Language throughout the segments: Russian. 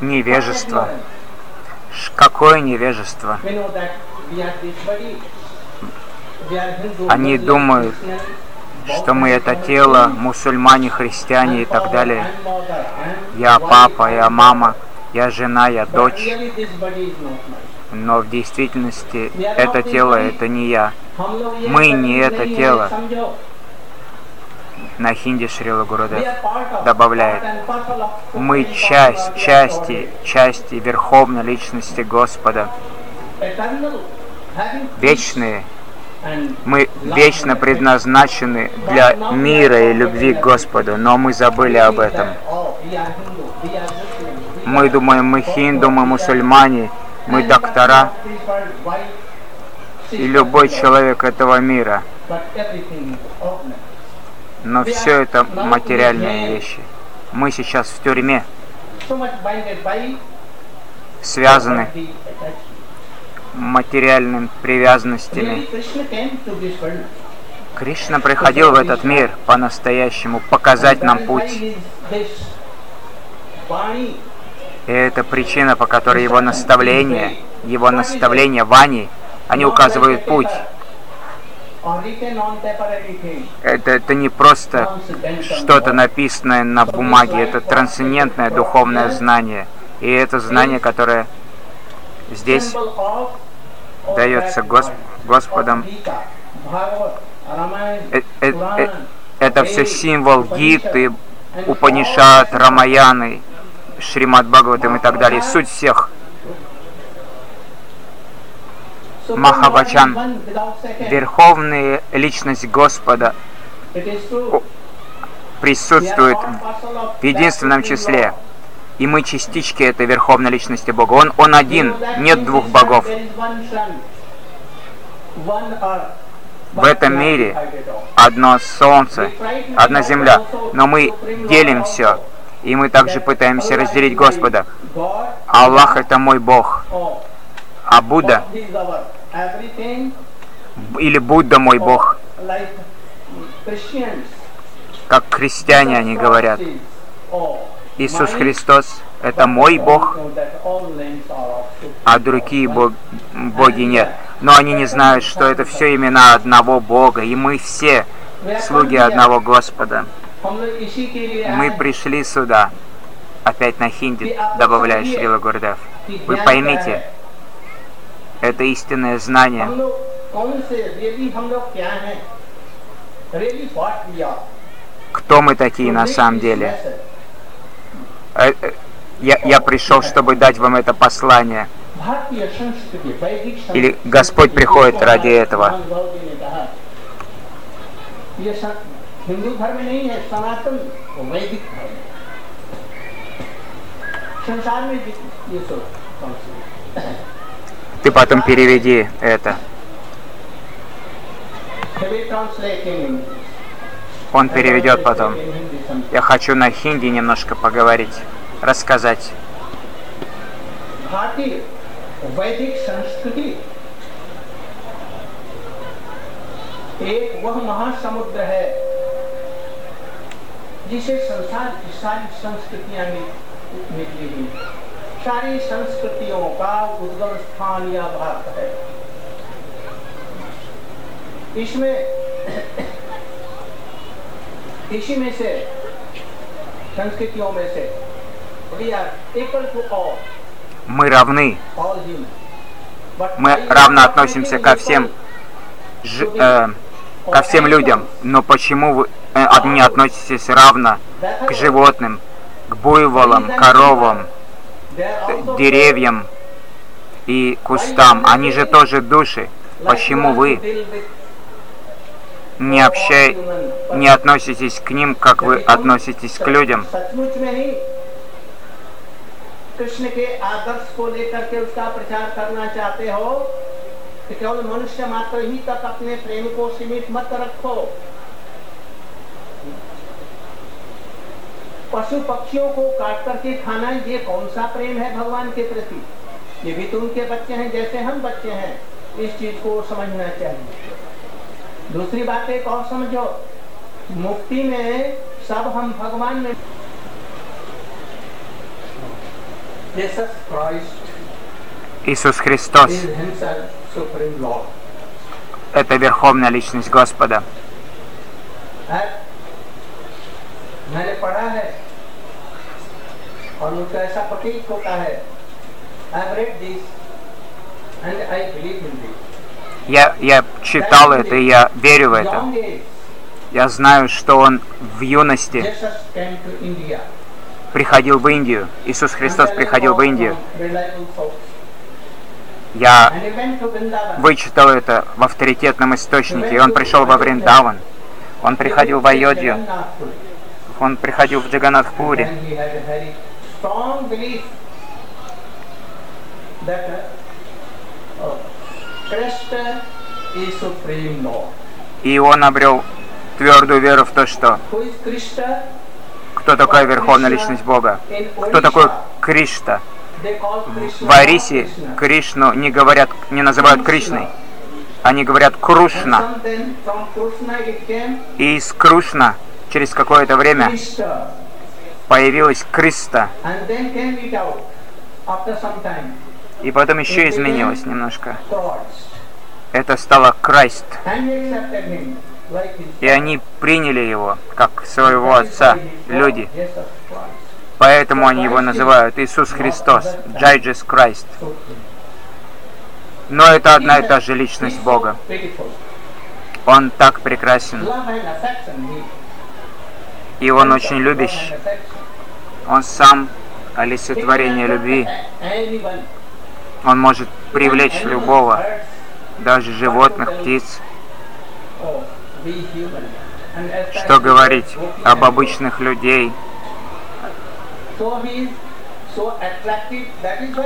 Невежество. Какое невежество? Они думают, что мы это тело, мусульмане, христиане и так далее. Я папа, я мама, я жена, я дочь. Но в действительности это тело, это не я. Мы не это тело на хинди Шрила Гурудев добавляет, мы часть, части, части Верховной Личности Господа, вечные, мы вечно предназначены для мира и любви к Господу, но мы забыли об этом. Мы думаем, мы хинду, мы мусульмане, мы доктора и любой человек этого мира. Но все это материальные вещи. Мы сейчас в тюрьме, связаны материальными привязанностями. Кришна приходил в этот мир по-настоящему показать нам путь. И это причина, по которой его наставления, его наставления Вани, они указывают путь. Это, это не просто что-то написанное на бумаге, это трансцендентное духовное знание. И это знание, которое здесь дается that Гос- word, Господом. Э- э- э- Это все символ Гиты, Упанишат, Рамаяны, Шримад Бхагаватам и так далее. Суть всех. So Second. Верховная Личность Господа присутствует в единственном числе. И мы частички этой Верховной Личности Бога. Он, он один, нет двух богов. В этом мире одно солнце, одна земля, но мы делим все. И мы также пытаемся разделить Господа. Аллах это мой Бог, а Будда или Будда мой Бог, как христиане они говорят. Иисус Христос – это мой Бог, а другие боги нет. Но они не знают, что это все имена одного Бога, и мы все слуги одного Господа. Мы пришли сюда, опять на хинди, добавляя Шрила Гурдев. Вы поймите, это истинное हम знание. लोग कौन से रियली हम लोग क्या हैं रियली व्हाट वी आर Кто мы такие на самом деле? Э, э, Я, я пришел, чтобы дать вам это послание. भारतीय संस्कृति वैदिक संस्कृति Или Господь приходит ради этого. भगवान गौरी ने कहा, ये सन- हिंदू धर्म नहीं है सनातन वैदिक धर्म है संसार में जित- ये सब संस्कृति Ты потом переведи это. Heavy translating Он переведет потом. in Hindi some- Я хочу на хинди немножко поговорить, рассказать. भारतीय वैदिक संस्कृति एक वह महासमुद्र है जिसे संसार की सारी संस्कृतियां नि- निकली हुई सारी संस्कृतियों का उद्गम स्थान यह भारत है इसमें इसी में से संस्कृतियों में से we are equal to all Мы равны, all human. But мы why равно you are относимся treating ко equal всем, ж- to the- э, or ко всем animals? людям. Но почему вы э, одни относитесь равно That к is- животным, к буйволам, коровам, they are also деревьям и кустам? Они же тоже души. like Почему you want to вы deal with не, all общай, human, but не относитесь к ним, как вы यदि तुम относитесь к людям? सचमुच में ही कृष्ण के आदर्श को लेकर के उसका प्रचार करना चाहते हो तो केवल मनुष्य मात्र ही तक अपने प्रेम को सीमित मत रखो पशु पक्षियों को काट करके खाना ये कौन सा प्रेम है भगवान के प्रति ये भी तो उनके बच्चे हैं जैसे हम बच्चे हैं इस चीज को समझना चाहिए दूसरी बात एक और समझो मुक्ति में सब हम भगवान में Jesus Christ Иисус Христос is himself supreme Lord. – это верховная личность Господа. है मैंने पढ़ा है और मुझको ऐसा प्रतीत होता है I have read this and I believe in this Я, я читал это, и я верю в это. Я знаю, что Он в юности Jesus came to India. приходил в Индию. Иисус Христос And приходил в from Индию. reliable source. Я And he went to Vrindavan. вычитал это в авторитетном источнике, и Он пришел во Вриндаван. Он приходил в Айодью, Он приходил в Джаганатхпури. Uh, oh. И он обрел твердую веру в то, что кто такая верховная личность Бога, кто такой Кришта. В Арисе. Кришну не говорят, не называют Кришной, они говорят Крушна. И из Крушна через какое-то время появилась Криста, и потом еще изменилось немножко. Это стало Крайст, и они приняли его как своего Отца, люди. Поэтому они его называют Иисус Христос, Джайджис Крайст. Но это одна и та же личность Бога. Он так прекрасен, и Он очень любящий. Он сам олицетворение любви. Он может привлечь любого, даже животных, птиц. Что говорить об обычных людей?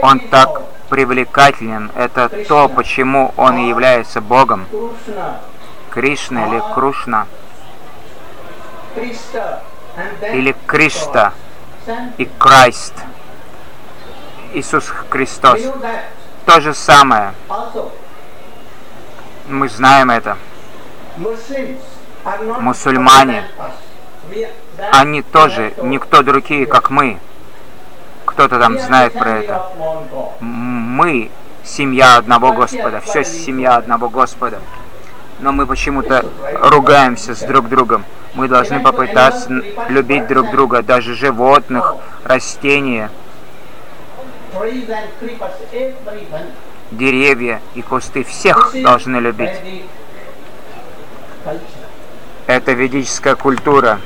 Он так привлекателен. Это то, почему Он является Богом. Кришна или Крушна, или Кришта и Крайст. Иисус Христос. То же самое. Мы знаем это. Мусульмане. Они тоже никто другие, как мы. Кто-то там знает про это. Мы семья одного Господа, все семья одного Господа. Но мы почему-то ругаемся с друг другом. Мы должны попытаться любить друг друга, даже животных, растения, деревья и кусты. Всех должны любить. Это ведическая культура.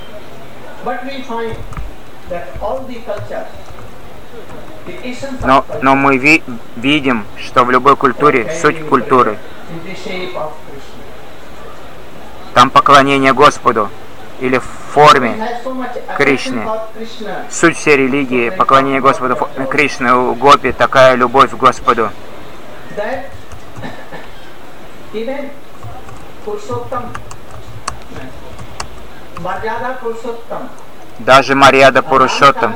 Но, но мы ви- видим, что в любой культуре суть культуры. Там поклонение Господу или в форме Кришны. Суть всей религии, поклонение Господу. Кришны, у Гопи такая любовь к Господу. Даже Марьяда Пурушоттам.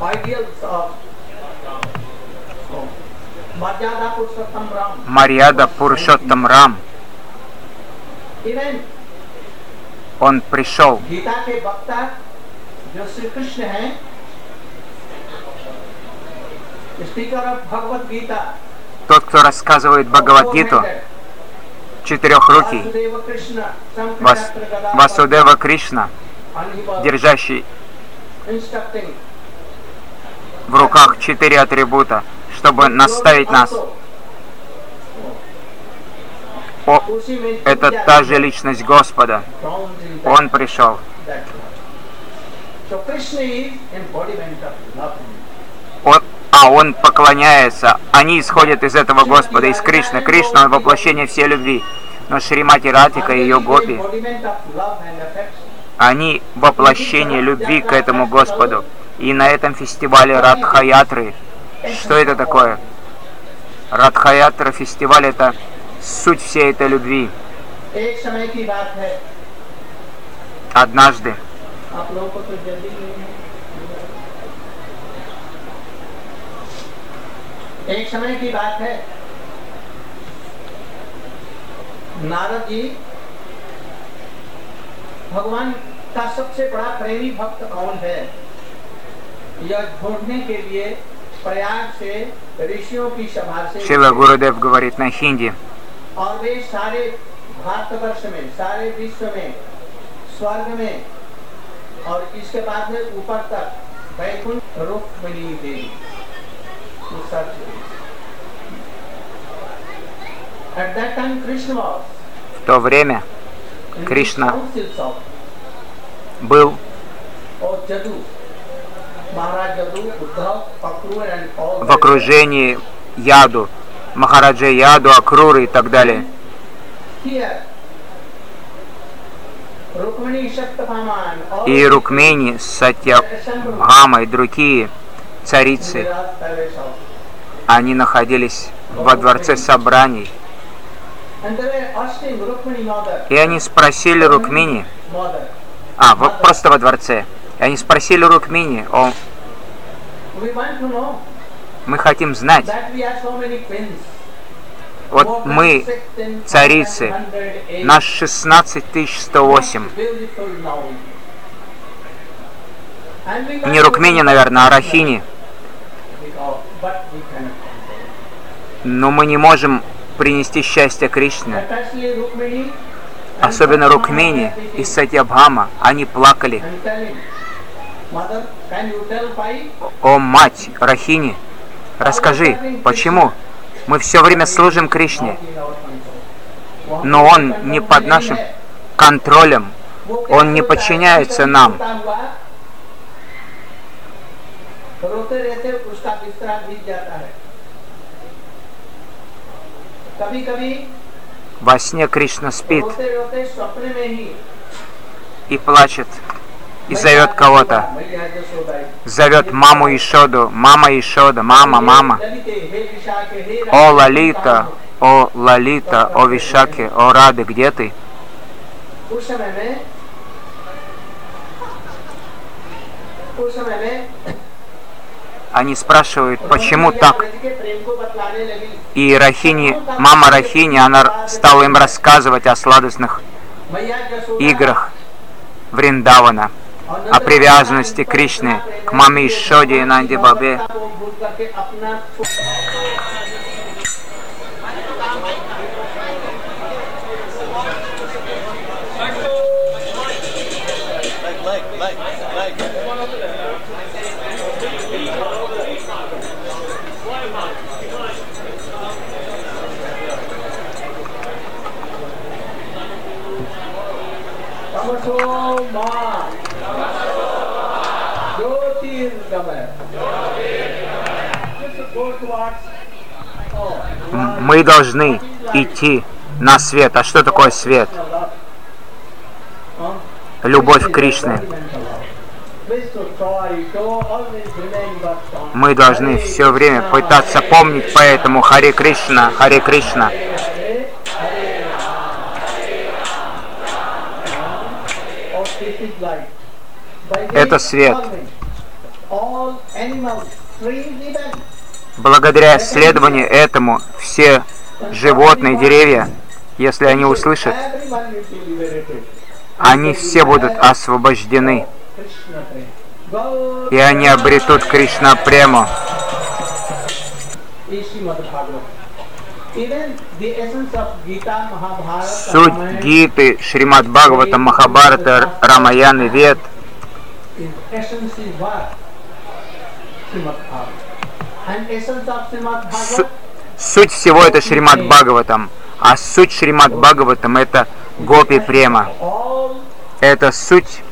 Ideals of Марьяда Пурушоттам Рам. Он пришел. Тот, кто рассказывает Бхагавадгиту, четырехрукий, Вас, Васудева Кришна, держащий в руках четыре атрибута – чтобы наставить нас. О, это та же личность Господа. Он пришел. Он, а он поклоняется. Они исходят из этого Господа, из Кришны. Кришна — он воплощение всей любви. Но Шримати Радика и ее Гопи, они воплощение любви к этому Господу. И на этом фестивале Радхаятры — что это такое? Радхаятра фестиваль это суть всей этой любви. एक समय की बात है Однажды आप लोगों को तो जल्दी नहीं है एक समय की बात है नारद जी भगवान का सबसे बड़ा प्रेमी भक्त कौन है यह ढूंढने के लिए Шила Гурудев говорит на хинди. В то время Кришна был в окружении Яду, Махараджа Яду, Акруры и так далее. И Рукмени, Сатьябхама и другие царицы, они находились во дворце собраний. И они спросили Рукмини, а, вот просто во дворце. Они спросили Рукмини, о, мы хотим знать, вот мы, 16,108 царицы, наш 16108, beautiful now. And we не Рукмини, наверное, а Рахини, но мы не можем принести счастье Кришне. Особенно were и Сатьябхама, они плакали. О мать Рахини, расскажи, почему мы все время служим Кришне, но он не под нашим контролем, он не подчиняется нам. Во сне Кришна спит и плачет и зовет кого-то. Зовет маму Ишоду, мама Ишода, мама, мама. О, Лалита, о, Лалита, о, Вишаке, о, Рады, где ты? Они спрашивают, почему так? И Рахини, мама Рахини, она стала им рассказывать о сладостных играх Вриндавана о привязанности Кришны к маме Ишоди и Нанди Бабе. Come on. Мы должны идти на свет. А что такое свет? Любовь к Кришне. Мы должны все время пытаться помнить, поэтому Харе Кришна, Харе Кришна. Это свет. Благодаря исследованию этому все животные, деревья, если они услышат, они все будут освобождены, и они обретут Кришна прему. Суть Гиты, Шримад Бхагавата, Махабхарата, Рамаяны, Вед Суть всего это Шримад Бхагаватам, а суть Шримад Бхагаватам это Гопи Према. Это суть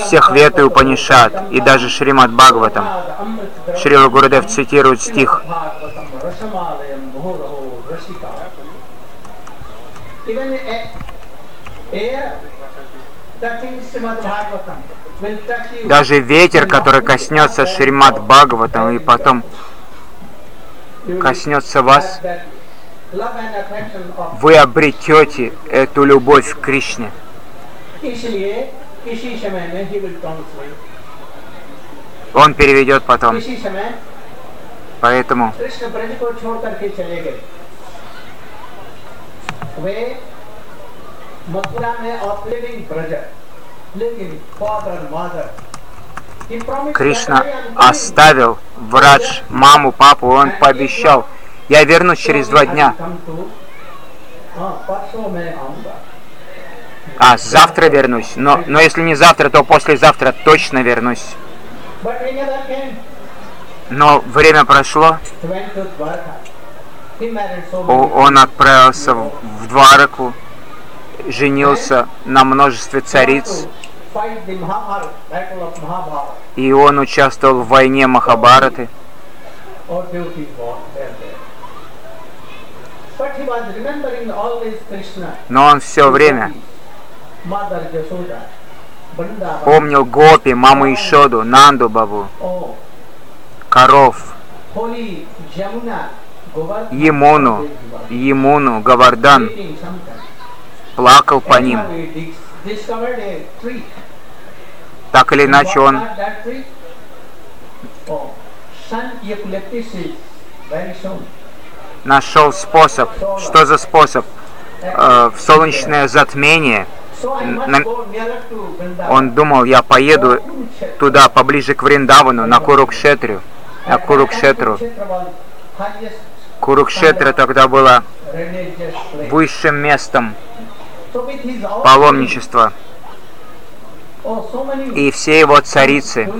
всех вет и Упанишат, и даже Шримад Бхагаватам. Шрила Гурудев цитирует стих. Даже ветер, который коснется Шримад Бхагаватам и потом коснется вас, вы обретете эту любовь к Кришне. इसलिए किसी समय में ही will translate. Он переведет потом. किसी समय Поэтому कृष्ण ब्रज को छोड़ करके चले गए वे मथुरा में ऑपरेटिंग ब्रज लेकिन father mother Кришна оставил врач, маму, папу, он пообещал, я вернусь через два дня. А, завтра вернусь. Но, но если не завтра, то послезавтра точно вернусь. Но время прошло. Он отправился в Двараку, женился на множестве цариц. И он участвовал в войне Махабараты. Но он все время помнил Гопи, маму Ишоду, Нанду Бабу, коров, Емуну, Емуну, Гавардан, плакал по ним. Так или иначе он нашел способ. Что за способ? Э, в солнечное затмение он думал, я поеду туда, поближе к Вриндавану, на Курукшетру. На Курукшетру. Курукшетра тогда была высшим местом паломничества. И все его царицы,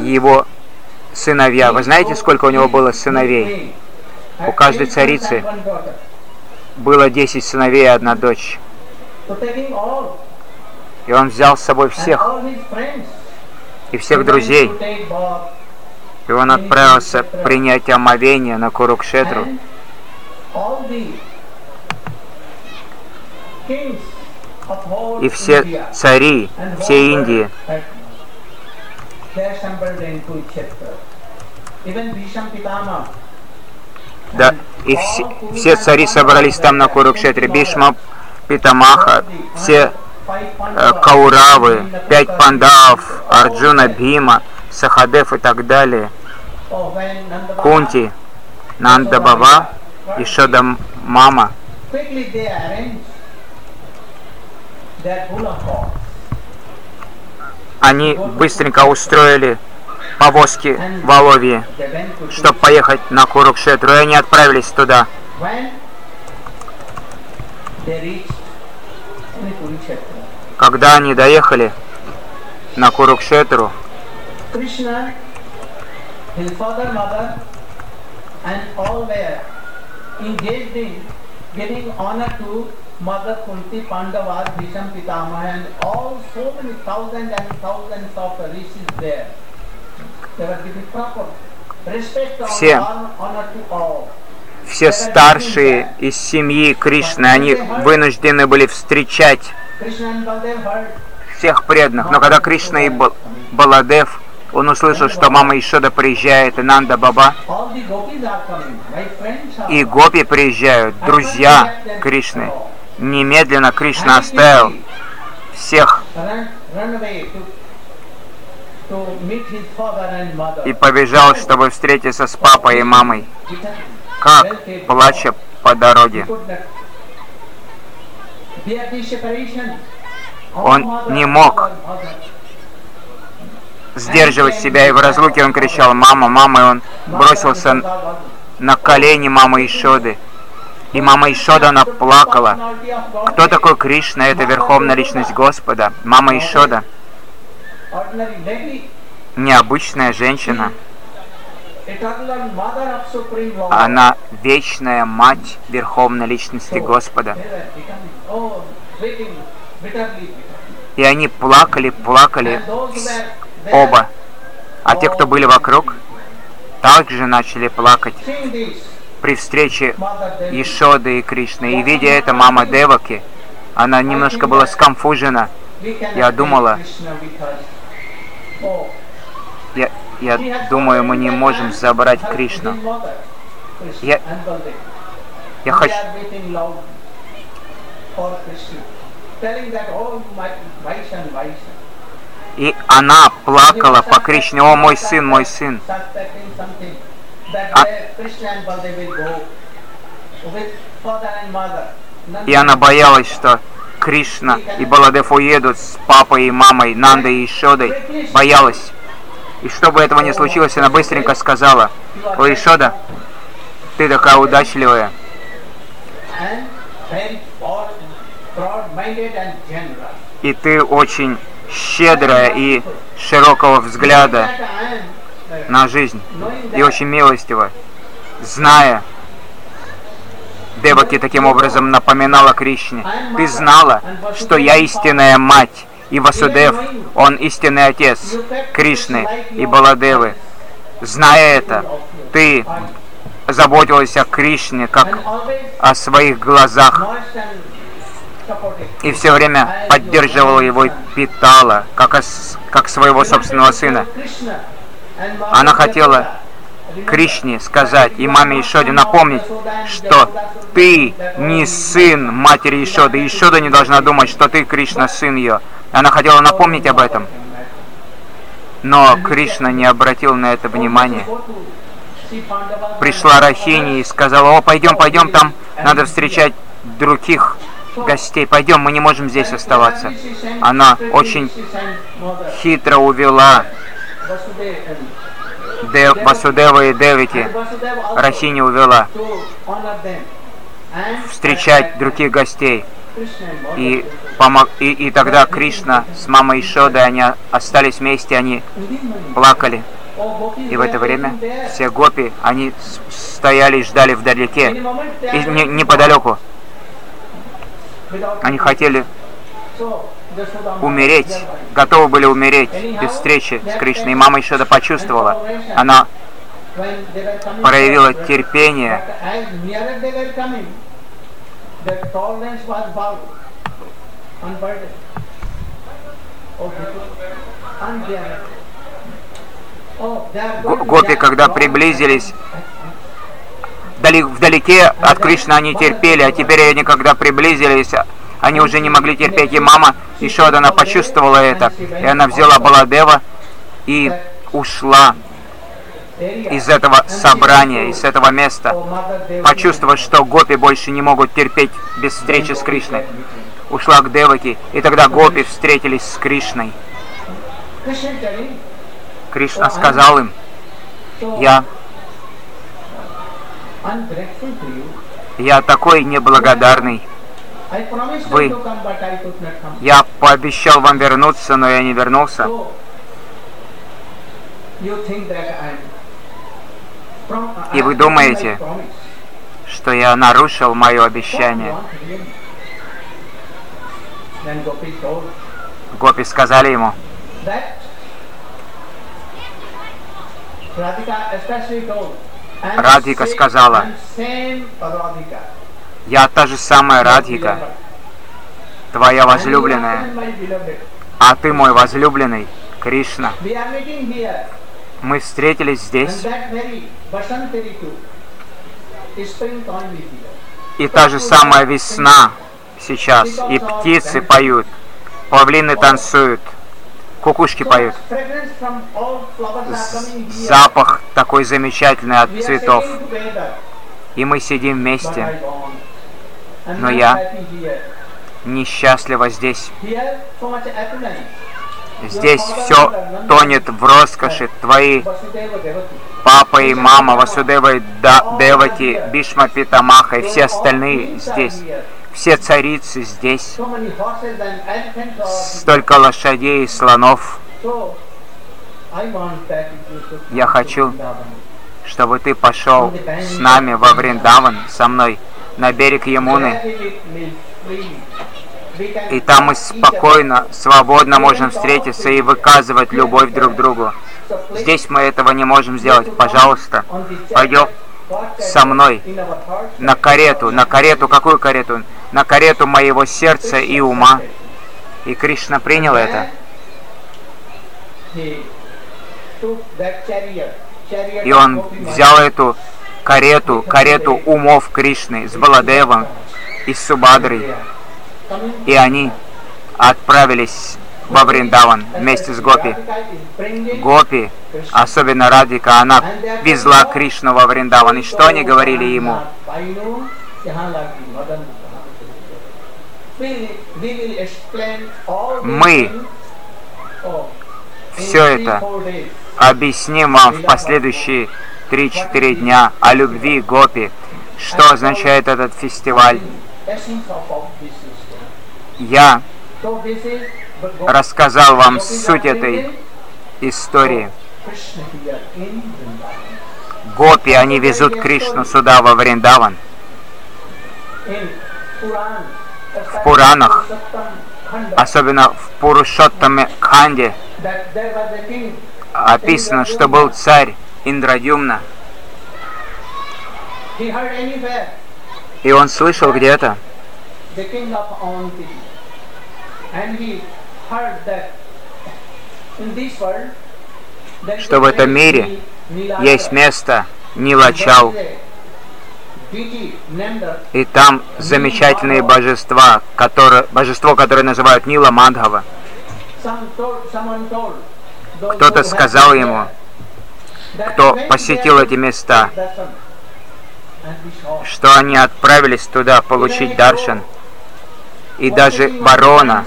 его сыновья. Вы знаете, сколько у него было сыновей? У каждой царицы было 10 сыновей и одна дочь. И он взял с собой всех, и всех друзей. И он отправился принять омовение на Курукшетру. И все цари всей Индии да, и все, все цари собрались там на Курукшетре. Бишма, Питамаха, все э, Кауравы, пять пандав, Арджуна, Бима, Сахадев и так далее. Кунти, Нанда Баба, Ишода Мама. Они быстренько устроили повозки в Оловье, чтобы поехать на Курукшетру, и они отправились туда. Когда они доехали на Курукшетру, to Mother Kunti, Pandavas, Bhisham Pitamaha and all so many thousands and thousands of rishis there. Все, все старшие из семьи Кришны, они вынуждены были встречать всех преданных. Но когда Кришна и Баладев, он услышал, что мама Ишода приезжает, и Нанда Баба, и Гопи приезжают, друзья Кришны. Немедленно Кришна оставил всех и побежал, чтобы встретиться с папой и мамой. Как, плача по дороге. Он не мог сдерживать себя, и в разлуке он кричал «Мама, мама!» и он бросился на колени мамы Ишоды. И мама Ишода, плакала. Кто такой Кришна? Это Верховная Личность Господа. Мама Ишода – необычная женщина. Она вечная мать Верховной Личности Господа. И они плакали, плакали оба. А те, кто были вокруг, также начали плакать при встрече Ишоды и Кришны. И видя это, мама Деваки, она немножко была скомфужена. Я думала, я, я думаю, мы не можем забрать Кришну. Я, я хочу... И она плакала по Кришне, о мой сын, мой сын. А... И она боялась, что Кришна и Баладев уедут с папой и мамой, Нандой и Ишодой, боялась. И чтобы этого не случилось, она быстренько сказала, «О, Ишода, ты такая удачливая, и ты очень щедрая и широкого взгляда На жизнь, и очень милостива, зная, Деваки таким образом напоминала Кришне, ты знала, что я истинная мать, и Васудев, он истинный отец Кришны и Баладевы. Зная это, ты заботилась о Кришне, как о своих глазах, и все время поддерживала его и питала, как, ос- как своего собственного сына. Она хотела Кришне сказать и маме Ишоде напомнить, что ты не сын матери Ишоды. Ишода не должна думать, что ты Кришна, сын ее. Она хотела напомнить об этом, но Кришна не обратил на это внимания. Пришла Рахини и сказала, о, пойдем, пойдем, там надо встречать других гостей. Пойдем, мы не можем здесь оставаться. Она очень хитро увела Дев- Васудева и Девити. Рахини увела встречать других гостей. И, помог, и, и тогда Кришна с мамой Ишодой, они остались вместе, они плакали. И в это время все гопи, они стояли и ждали вдалеке, и не, неподалеку. Они хотели умереть, готовы были умереть без встречи с Кришной. И мама Ишода почувствовала. Она проявила терпение, Го- Гопи, когда приблизились вдалеке от Кришны, они терпели, а теперь они, когда приблизились, они уже не могли терпеть. И мама Ишода, она почувствовала это, и она взяла Баладева и ушла из этого собрания, из этого места, почувствовав, что гопи больше не могут терпеть без встречи с Кришной. Ушла к Деваки, и тогда гопи встретились с Кришной. Кришна сказал им, я, я такой неблагодарный. Вы- Я пообещал вам вернуться, но я не вернулся. И вы думаете, что я нарушил мое обещание. Гопи сказали ему, Радика сказала, я та же самая Радхика, твоя возлюбленная, а ты мой возлюбленный, Кришна. Мы встретились здесь, и та же самая весна сейчас, и птицы поют, павлины танцуют, кукушки поют. Запах такой замечательный от цветов. И мы сидим вместе, но я несчастливо здесь. Здесь все тонет в роскоши. Твои папа и мама, Васудева и Девати, Бишма Питамаха и все остальные здесь. Все царицы здесь. Столько лошадей и слонов. Я хочу, Чтобы ты пошел с нами во Вриндаван, со мной, на берег Ямуны. И там мы спокойно, свободно можем встретиться и выказывать любовь друг другу. Здесь мы этого не можем сделать. Пожалуйста, пойдем со мной на карету. На карету, какую карету? На карету моего сердца и ума. И Кришна принял это. И он взял эту карету, карету умов Кришны с Баладевом и с Субадрой. И они отправились во Вриндаван вместе с Гопи. Гопи, особенно Радика, она везла Кришну во Вриндаван. И что они говорили ему? Мы все это объясним вам в последующие 3-4 дня о любви Гопи. Что означает этот фестиваль? Я рассказал вам суть этой истории. Гопи, они везут Кришну сюда, во Вриндаван. В Пуранах, особенно в Пурушоттаме Кханде, описано, что был царь Индрадюмна. И он слышал где-то, что в этом мире есть место Нилачал, и там замечательные божества, которые, божество, которое называют Нила Мадхава. Кто-то сказал ему, кто посетил эти места, что они отправились туда получить даршан. И даже ворона,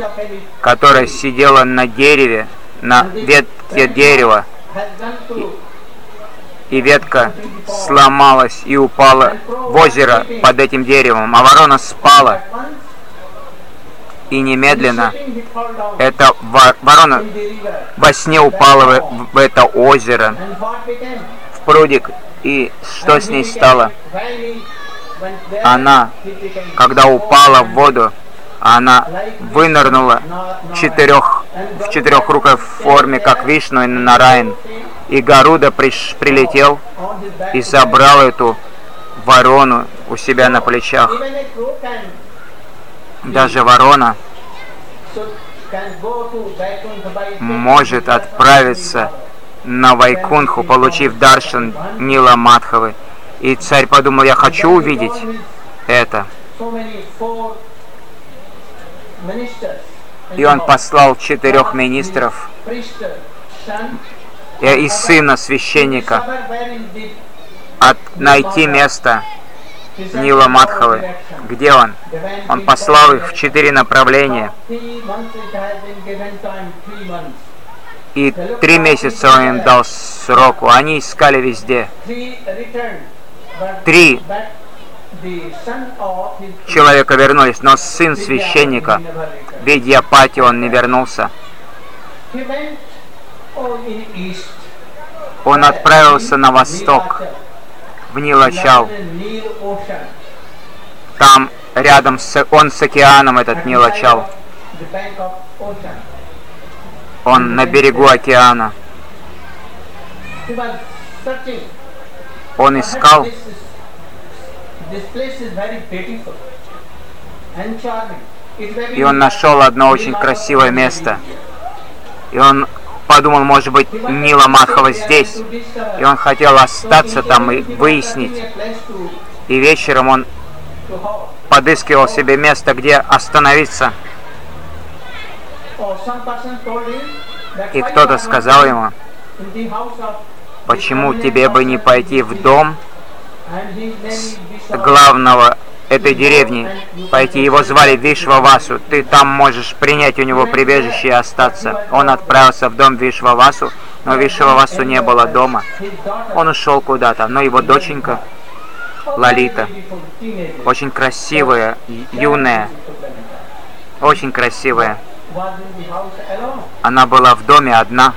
которая сидела на дереве, на ветке дерева, и ветка сломалась и упала в озеро под этим деревом, а ворона спала. И немедленно эта ворона во сне упала в, в это озеро, в прудик. И что с ней стало? Она, когда упала в воду, она вынырнула четырех, в четырехрукой форме, как Вишну и Нарайн. И Гаруда приш, прилетел и забрал эту ворону у себя на плечах. Даже ворона может отправиться на Вайкунху, получив даршан Нила Мадхавы. И царь подумал, я хочу увидеть это. И он послал четырех министров и сына священника от, найти место Нила Мадхавы. Где он? Он послал их в четыре направления. И три месяца он им дал сроку. Они искали везде. Три человека вернулись, но сын священника, Видьяпати, он не вернулся. Он отправился на восток, в Нилачал. Там рядом с, он с океаном, этот Нилачал. Он на берегу океана. Он искал и он нашел одно очень красивое место. И он подумал, может быть, Нила Мадхава здесь. И он хотел остаться там и выяснить. И вечером он подыскивал себе место, где остановиться. И кто-то сказал ему, почему тебе бы не пойти в дом главного этой деревни, пойти. Его звали Вишвавасу. Ты там можешь принять у него прибежище и остаться. Он отправился в дом Вишвавасу, но Вишвавасу не было дома. Он ушел куда-то, но его доченька Лалита, очень красивая, юная, очень красивая. Она была в доме одна.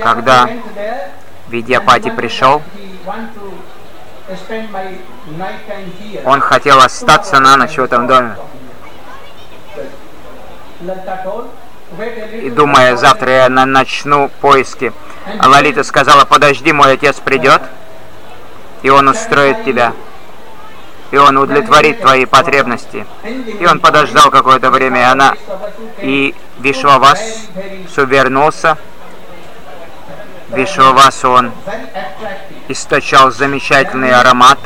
Когда Видьяпати пришел, он хотел остаться на ночь в этом доме. И думая, завтра я начну поиски. А Лалита сказала, подожди, мой отец придет, и он устроит тебя. И он удовлетворит твои потребности. И он подождал какое-то время, и она и Вишвавас вернулся. Вишвавасу он источал замечательный аромат.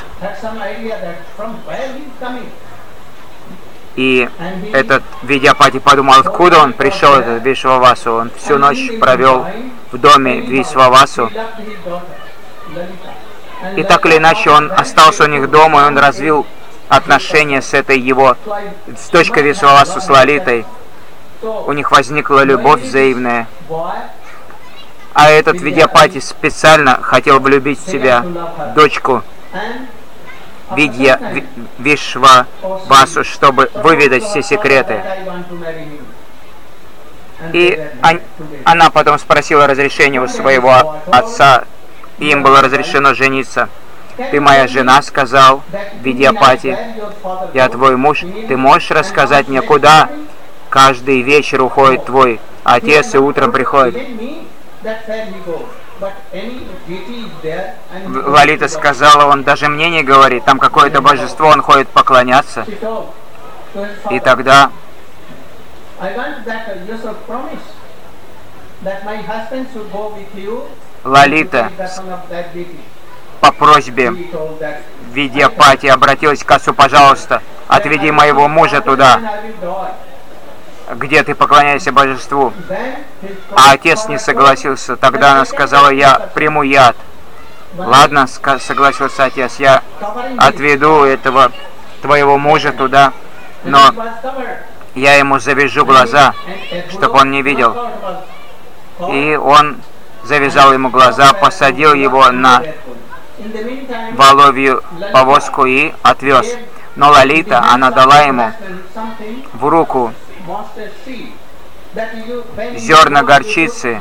И этот Видяпати подумал, откуда он пришел, этот Вишвавасу. Он всю ночь провел в доме Вишвавасу. И так или иначе он остался у них дома, и он развил отношения с этой его, с дочкой Висваласу, с Лалитой. У них возникла любовь взаимная. А этот Видьяпати специально хотел влюбить в себя дочку Видья Вишва Васу, чтобы выведать все секреты. И она потом спросила разрешения у своего отца, и им было разрешено жениться. «Ты моя жена», — сказал Видьяпати, — «я твой муж, ты можешь рассказать мне, куда каждый вечер уходит твой отец и утром приходит?» Лалита сказала, он даже мне не говорит, там какое-то божество, он ходит поклоняться. И тогда Лалита по просьбе Видьяпати обратилась к отцу, пожалуйста, отведи моего мужа туда, где ты поклоняешься божеству. А отец не согласился. Тогда она сказала, я приму яд. Ладно, согласился отец, я отведу этого твоего мужа туда, но я ему завяжу глаза, чтобы он не видел. И он завязал ему глаза, посадил его на воловью повозку и отвез. Но Лалита, она дала ему в руку зерна горчицы,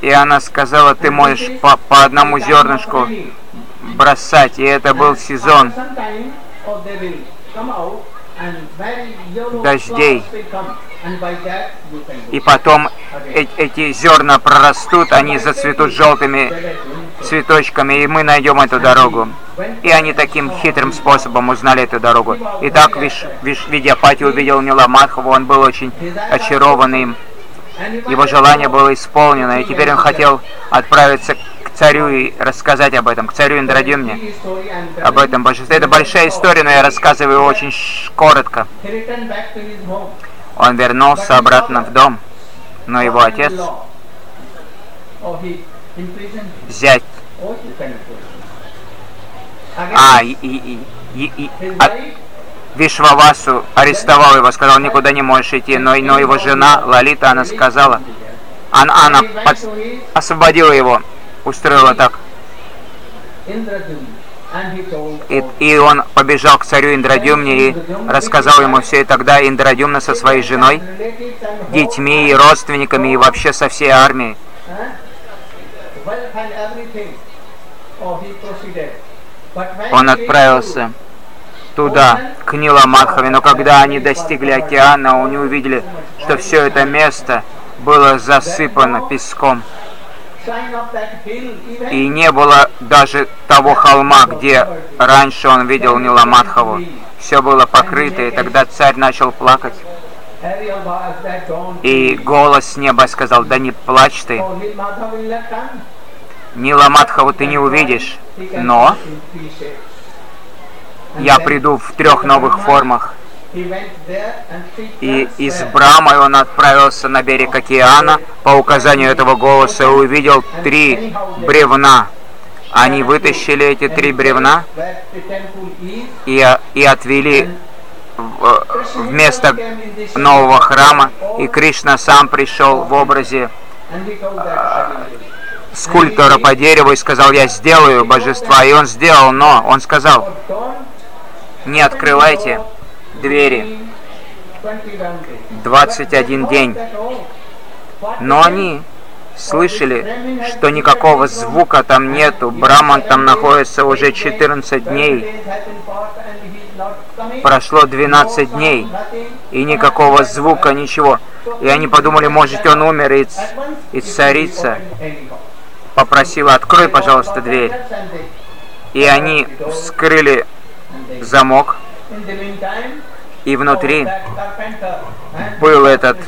и она сказала, ты можешь по, по одному зернышку бросать, и это был сезон дождей. И потом э эти зерна прорастут, они зацветут желтыми цветочками, и мы найдем эту дорогу. И они таким хитрым способом узнали эту дорогу. И так Виш, Виш, Видяпати увидел Ниламадхову, он был очень очарован им. Его желание было исполнено, и теперь он хотел отправиться к царю и рассказать об этом, к царю Индрадюмне, об этом божестве. Это большая история, но я рассказываю очень коротко. Он вернулся обратно в дом, но его отец, зять, а, и, и, и, и, а, Вишвавасу арестовал его, сказал, никуда не можешь идти, но, но его жена Лалита, она сказала, она, она под, освободила его, устроила так. И, и он побежал к царю Индрадюмне и рассказал ему все, и тогда Индрадюмна со своей женой, детьми и родственниками, и вообще со всей армией. Он отправился туда, к Ниламадхаве, но когда они достигли океана, они увидели, что все это место было засыпано песком. И не было даже того холма, где раньше он видел Ниламадхаву. Все было покрыто, и тогда царь начал плакать. И голос с неба сказал, да не плачь ты. Ниламадхаву ты не увидишь, но я приду в трех новых формах. И из Брамы он отправился на берег океана по указанию этого голоса увидел три бревна. Они вытащили эти три бревна и, и отвели в, в место нового храма. И Кришна сам пришел в образе э, скульптора по дереву и сказал, я сделаю божества. И он сделал, но он сказал, не открывайте двери 21 день. Но они слышали, что никакого звука там нету. Браман там находится уже 14 дней. Прошло 12 дней, и никакого звука, ничего. И они подумали, может, он умер, и, и царица попросила, открой, пожалуйста, дверь. И они вскрыли замок, и внутри был этот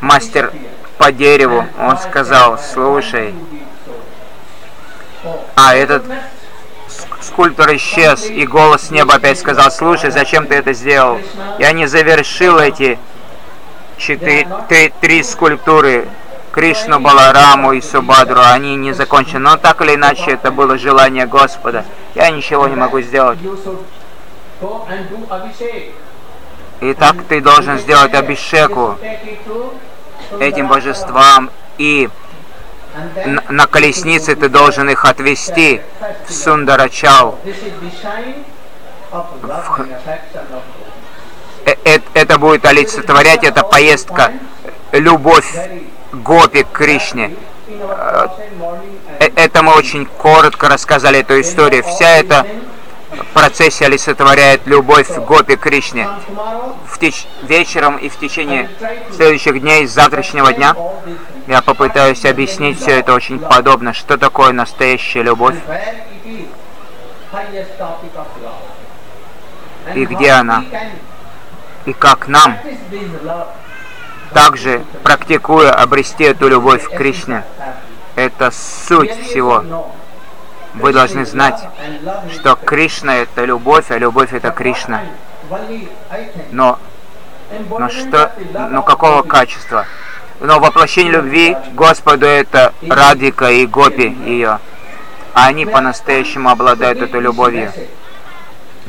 мастер по дереву. Он сказал, слушай, а этот скульптор исчез, и голос с неба опять сказал, слушай, зачем ты это сделал? Я не завершил эти четыре, три, три скульптуры, Кришну, Балараму и Субадру, они не закончены. Но так или иначе, это было желание Господа. Я ничего не могу сделать. Итак, ты должен сделать to этим божествам, и на колеснице ты должен их отвезти в Сундарачал. God. Э- э- Это будет олицетворять, эта поездка, любовь Гопи Кришне. Э- Это мы очень коротко рассказали эту историю. Вся эта процессия олицетворяет любовь к Кришне. В теч- вечером и в течение следующих дней, завтрашнего дня, я попытаюсь объяснить все это очень подобно, что такое настоящая любовь И где она? и как нам. Также практикуя, обрести эту любовь к Кришне. Это суть всего. Вы должны знать, что Кришна это любовь, а любовь это Кришна. Но, но что, но какого качества? Но воплощение любви Господу это Радика и Гопи ее. Они по-настоящему обладают этой любовью.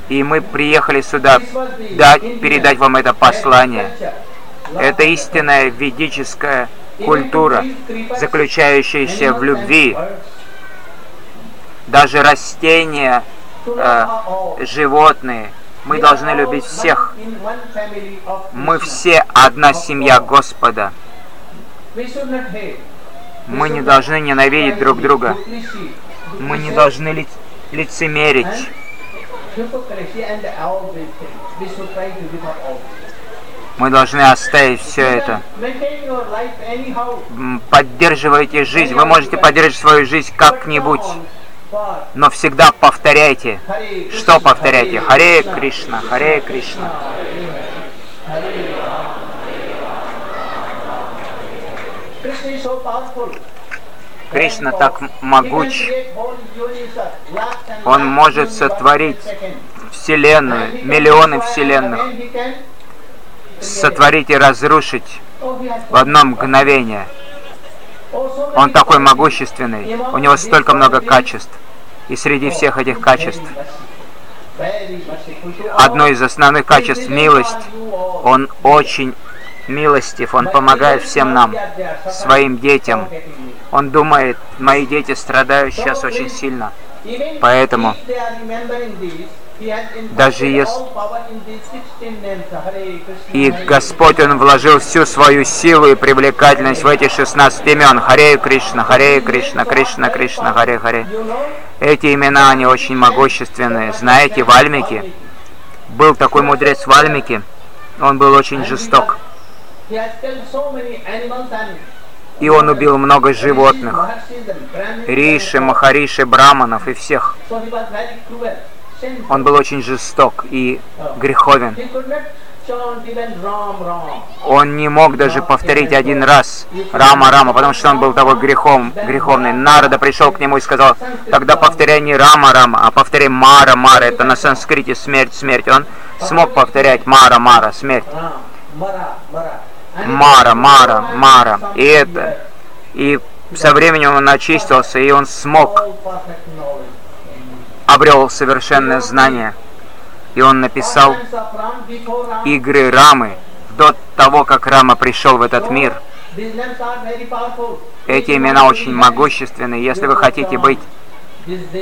И мы приехали сюда дать, передать вам это послание. Это истинная ведическая культура, заключающаяся в любви. Даже растения, э, животные, мы должны любить всех. Мы все одна семья Господа. Мы не должны ненавидеть друг друга. Мы не должны ли- лицемерить. Мы должны оставить все это. Поддерживайте жизнь. Вы можете поддерживать свою жизнь как-нибудь, но всегда повторяйте. Что повторяйте? Харе Кришна, Харе Кришна. Кришна так могуч. Он может сотворить Вселенную, миллионы Вселенных, сотворить и разрушить в одно мгновение. Он такой могущественный, у него столько много качеств. И среди всех этих качеств одно из основных качеств – милость. Он очень милостив, он помогает всем нам, своим детям. Он думает, мои дети страдают сейчас очень сильно. Поэтому даже если и Господь, Он вложил всю свою силу и привлекательность в эти 16 имен. Харе Кришна, Харе Кришна, Кришна, Кришна, Харе Харе. Эти имена, они очень могущественные. Знаете, Вальмики, был такой мудрец Вальмики, он был очень жесток. И он убил много животных, риши, махариши, браманов и всех. Он был очень жесток и греховен. Он не мог даже повторить один раз Рама Рама, потому что он был такой грехом, греховный. Нарада пришел к нему и сказал, тогда повторяй не Рама Рама, а повторяй Мара Мара. Это на санскрите смерть, смерть. Он смог повторять Мара Мара, смерть. Мара, Мара, Мара. И это. И со временем он очистился, и он смог, обрел совершенное знание. И он написал игры Рамы до того, как Рама пришел в этот мир. Эти имена очень могущественны. Если вы хотите быть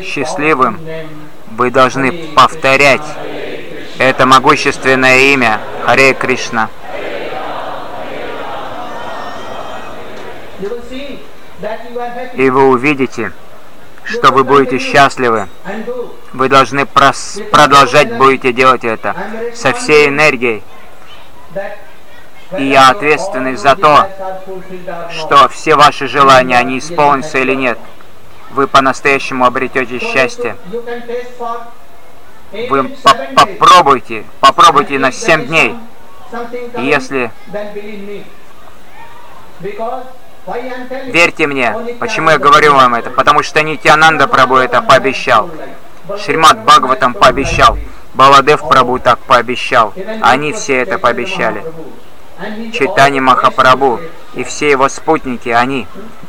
счастливым, вы должны повторять это могущественное имя Харе Кришна. И вы увидите, что вы будете счастливы. Вы должны продолжать будете делать это со всей энергией. И я ответственный за то, что все ваши желания, они исполнятся или нет. Вы по-настоящему обретете счастье. Вы по- попробуйте, попробуйте на 7 дней. Если Верьте мне, почему я говорю вам это? Потому что Нитянанда Прабу это пообещал. Шримад Бхагаватам пообещал. Баладев Прабу так пообещал. Они все это пообещали. Читани Махапрабху и все его спутники, они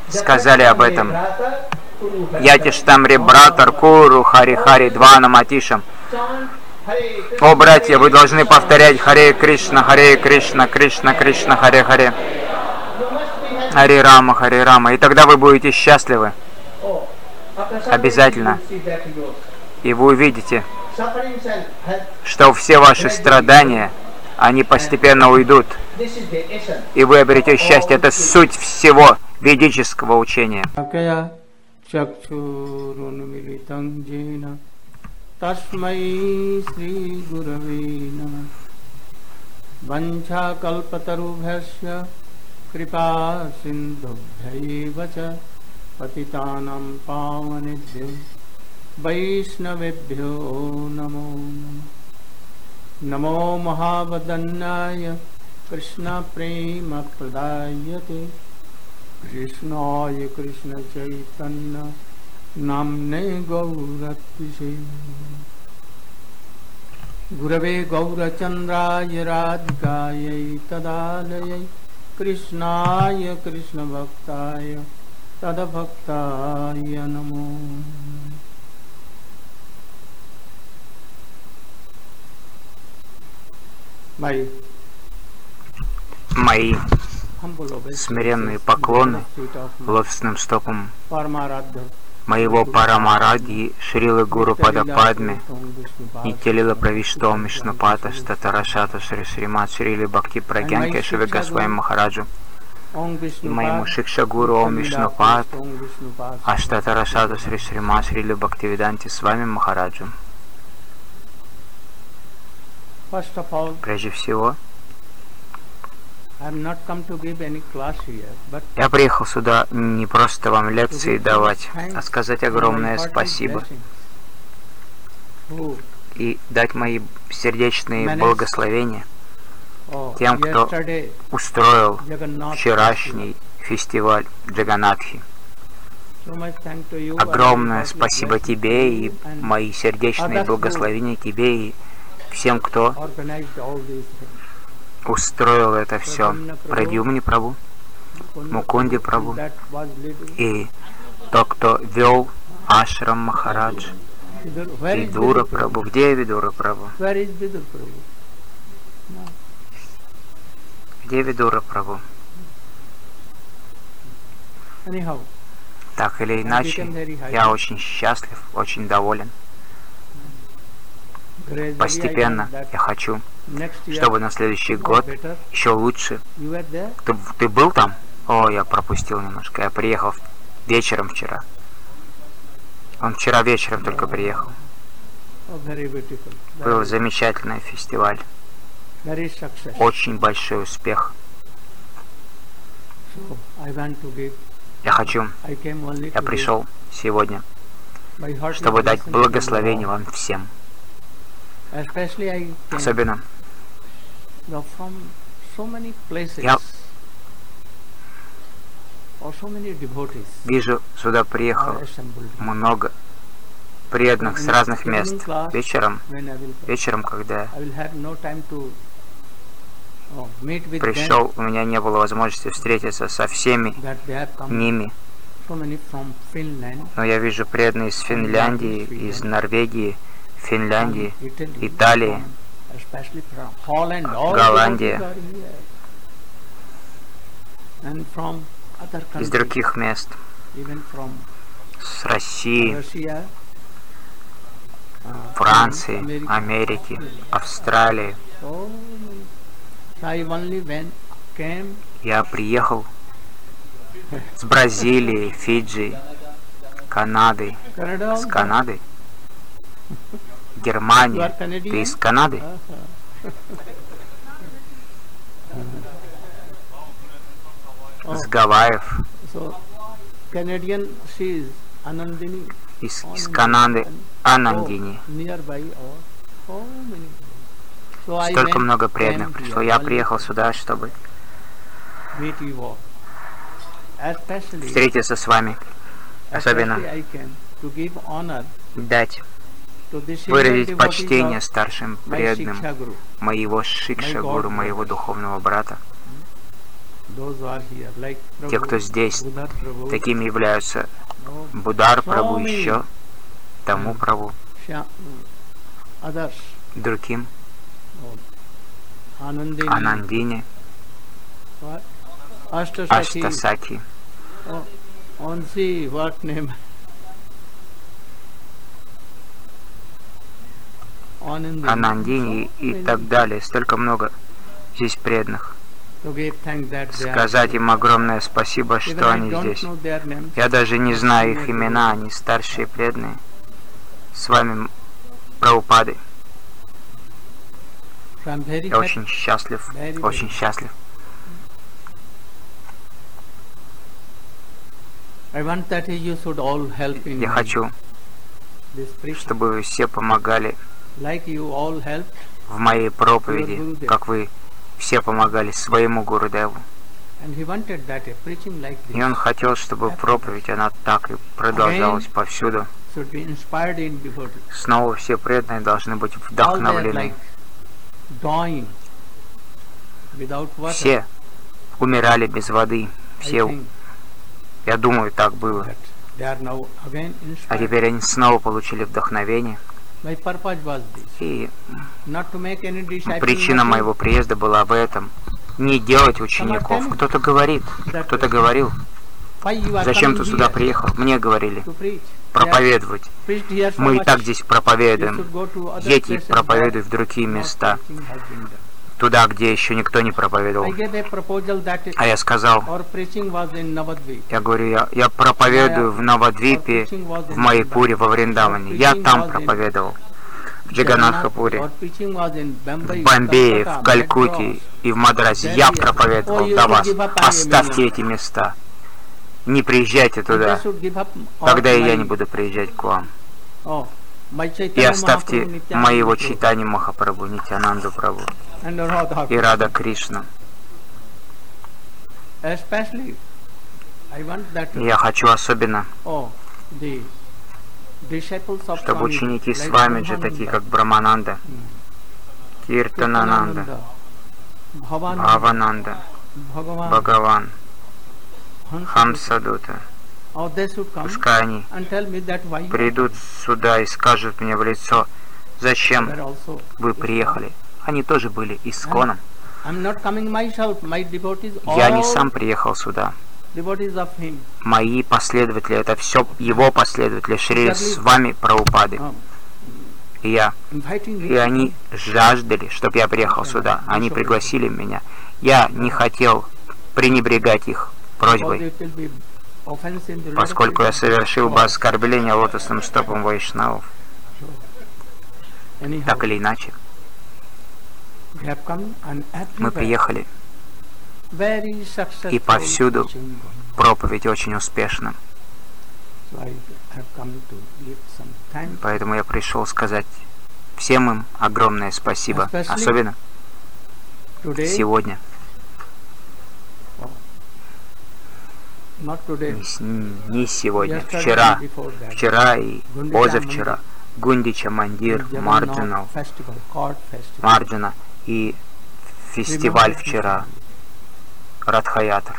сказали об этом. Ятиштамри Братар Куру Хари Хари Двана Матишам. О, братья, вы должны повторять Харе Кришна, Харе Кришна, Кришна, Кришна, Харе Харе, Харе Рама, Харе Рама. И тогда вы будете счастливы. Обязательно. И вы увидите, что все ваши страдания, они постепенно уйдут. И вы обретете счастье. Это суть всего ведического учения. कया चक्षुरुन्मिलितं येन तस्मै श्रीगुरवे नमः वञ्छाकल्पतरुभ्यश्च कृपा सिन्धुभ्यैव च पतितानां पावनेभ्यो वैष्णवेभ्यो नमो। नमः नमो महावदन्नाय कृष्णप्रेमप्रदायते कृष्णाय कृष्णचैतन्य नाम्ने गौरत्विषे। गुरवे गौरचन्द्राय राधिकायै तदालयै कृष्णाय कृष्णभक्ताय तदभक्ताय नमो भाई Мои humble obeisance Смиренные to the поклоны feet of my лотосным стопам Парамарадха моего Парамаради Шрилы Гуру Падападме Нитялила Правиштом Мишнупата Статарашата Шри Шримат Шрили Бхакти Прагян Кешаве Госвами Махараджу и моему Шикша Гуру Ом Вишнупад Аштатарашата Шри Шримат Шрили Бхактивиданти с вами Махараджу. Прежде всего, I have not come to give any class here, but я приехал сюда не просто вам лекции давать, а сказать огромное спасибо. и дать мои сердечные благословения oh, Тем, кто устроил вчерашний фестиваль Джаганатхи. Огромное спасибо тебе и мои сердечные благословения тебе и всем, кто устроил это все. Прадюмни Прабу Мукунди leading. и тот, кто вел Ашрам Махарадж, Видура Прабу. Где Видура Прабу? Где Видура Прабу? Так или иначе, я очень счастлив, очень доволен. Постепенно я хочу, чтобы на следующий год еще лучше. Ты, ты был там? О, я пропустил немножко. Я приехал вечером вчера. Он вчера вечером только приехал. Oh. Был замечательный фестиваль. Очень большой успех. Я хочу, я пришел сегодня, чтобы дать благословение вам всем. Особенно. Я- вижу, сюда assembled. много преданных с разных мест. Вечером, вечером, когда oh, пришел, у меня не было возможности встретиться со всеми ними. Но я вижу преданные из Финляндии, из Норвегии, Финляндии, Италии, other из других мест, с России, uh, Франции, Америки, Австралии. Я приехал с Бразилии, Фиджи, Канады, с. Канады, Are Ты из Канады? Uh-huh. Oh, С Гавайев, из, из Канады, Анандини. Столько много преданных пришло. Я приехал сюда, чтобы встретиться с вами, особенно дать, выразить почтение старшим преданным моего Шикша Гуру, моего духовного брата, те, кто здесь. Такими являются Будар Прабу, еще Тому Прабу, другим, Анандине, Аштасаки, Анандине и так далее. Столько много здесь преданных. Сказать им огромное спасибо, что они здесь. Я даже не знаю их имена, они старшие преданные. С вами very Я очень счастлив, очень счастлив. Я хочу, чтобы вы все помогали В моей проповеди, как вы все помогали своему Гурудеву. И он хотел, чтобы проповедь, она так и продолжалась повсюду. Снова все преданные должны быть вдохновлены. Все умирали без воды. Все, я думаю, так было. А теперь они снова получили вдохновение. И причина моего приезда была в этом. Не делать учеников. Кто-то говорит, кто-то говорил, зачем ты сюда приехал? Мне говорили, проповедовать. Мы и так здесь проповедуем. Едь и places проповедуй where в другие места, туда, где еще никто не проповедовал. А я сказал, я говорю, я, я проповедую в Навадвипе, в Майпуре, во Вриндаване. Я там проповедовал, в Джаганатхапуре, в Бомбее, в Калькутте и в Мадрасе. Я проповедовал до вас. Оставьте эти места. Не приезжайте туда. Тогда и я не буду приезжать к вам. И оставьте моего читания Махапрабху, Нитянанду Прабху и Рада Кришна. Я хочу особенно, oh, чтобы ученики с вами же, такие как Брамананда, Киртанананда, Bhavananda, Бхавананда, Бхагаван, Хамсадута. Пускай они придут сюда и скажут мне в лицо, зачем вы приехали. Они тоже были исконом. Я не сам приехал сюда. Мои последователи, это все его последователи, Шри с вами Праупады. Um, И я И они жаждали, чтобы я приехал сюда. Они пригласили меня. Я не хотел пренебрегать их просьбой, поскольку я совершил бы оскорбление лотосным стопом вайшнавов. Так или иначе, мы приехали, и повсюду проповедь очень успешна. Поэтому я пришел сказать всем им огромное спасибо. Особенно сегодня. Не, сегодня, вчера. Вчера и позавчера. Гундича Мандир, Марджинал, Марджина и фестиваль вчера. Радхаятр.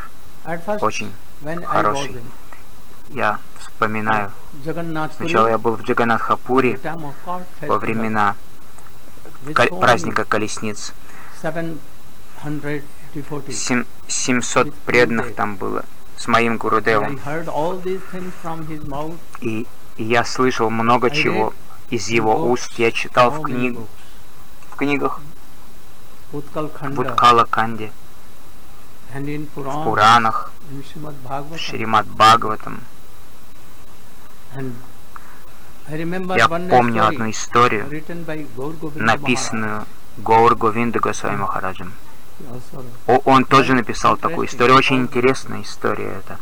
Очень хороший. Я вспоминаю, сначала я был в Джаганатхапуре во времена праздника колесниц. Сем- 700 преданных там было с моим Гурудевом. И, и я слышал много чего из его уст. Я читал в, книг, в книгах Уткала Канде, в Пуранах, в Шримад Бхагаватам. Я помню одну историю, написанную Гаур Говинда Госвами Махараджем. О- Он тоже написал такую историю. Очень интересная история это.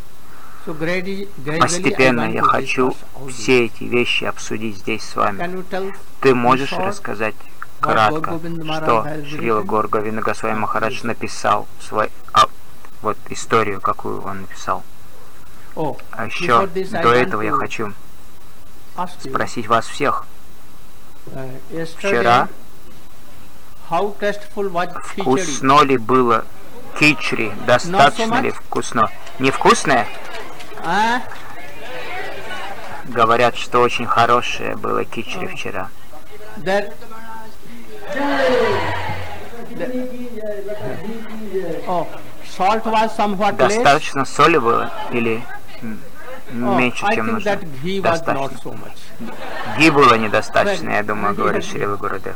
Постепенно я хочу все эти вещи обсудить здесь с вами. Ты можешь рассказать кратко, что Шрила Гор Говинда Госвами Махарадж написал свой, а, вот историю, какую он написал. А еще до этого я хочу спросить вас всех. Вчера вкусно ли было кичри? Достаточно ли вкусно? Невкусное? А? Говорят, что очень хорошее было кичри вчера. That Oh, salt was somewhat less. Достаточно соли было или Oh, меньше, чем нужно? Достаточно. so. Ги было недостаточно, я думаю, говорит Шрила Гурудев.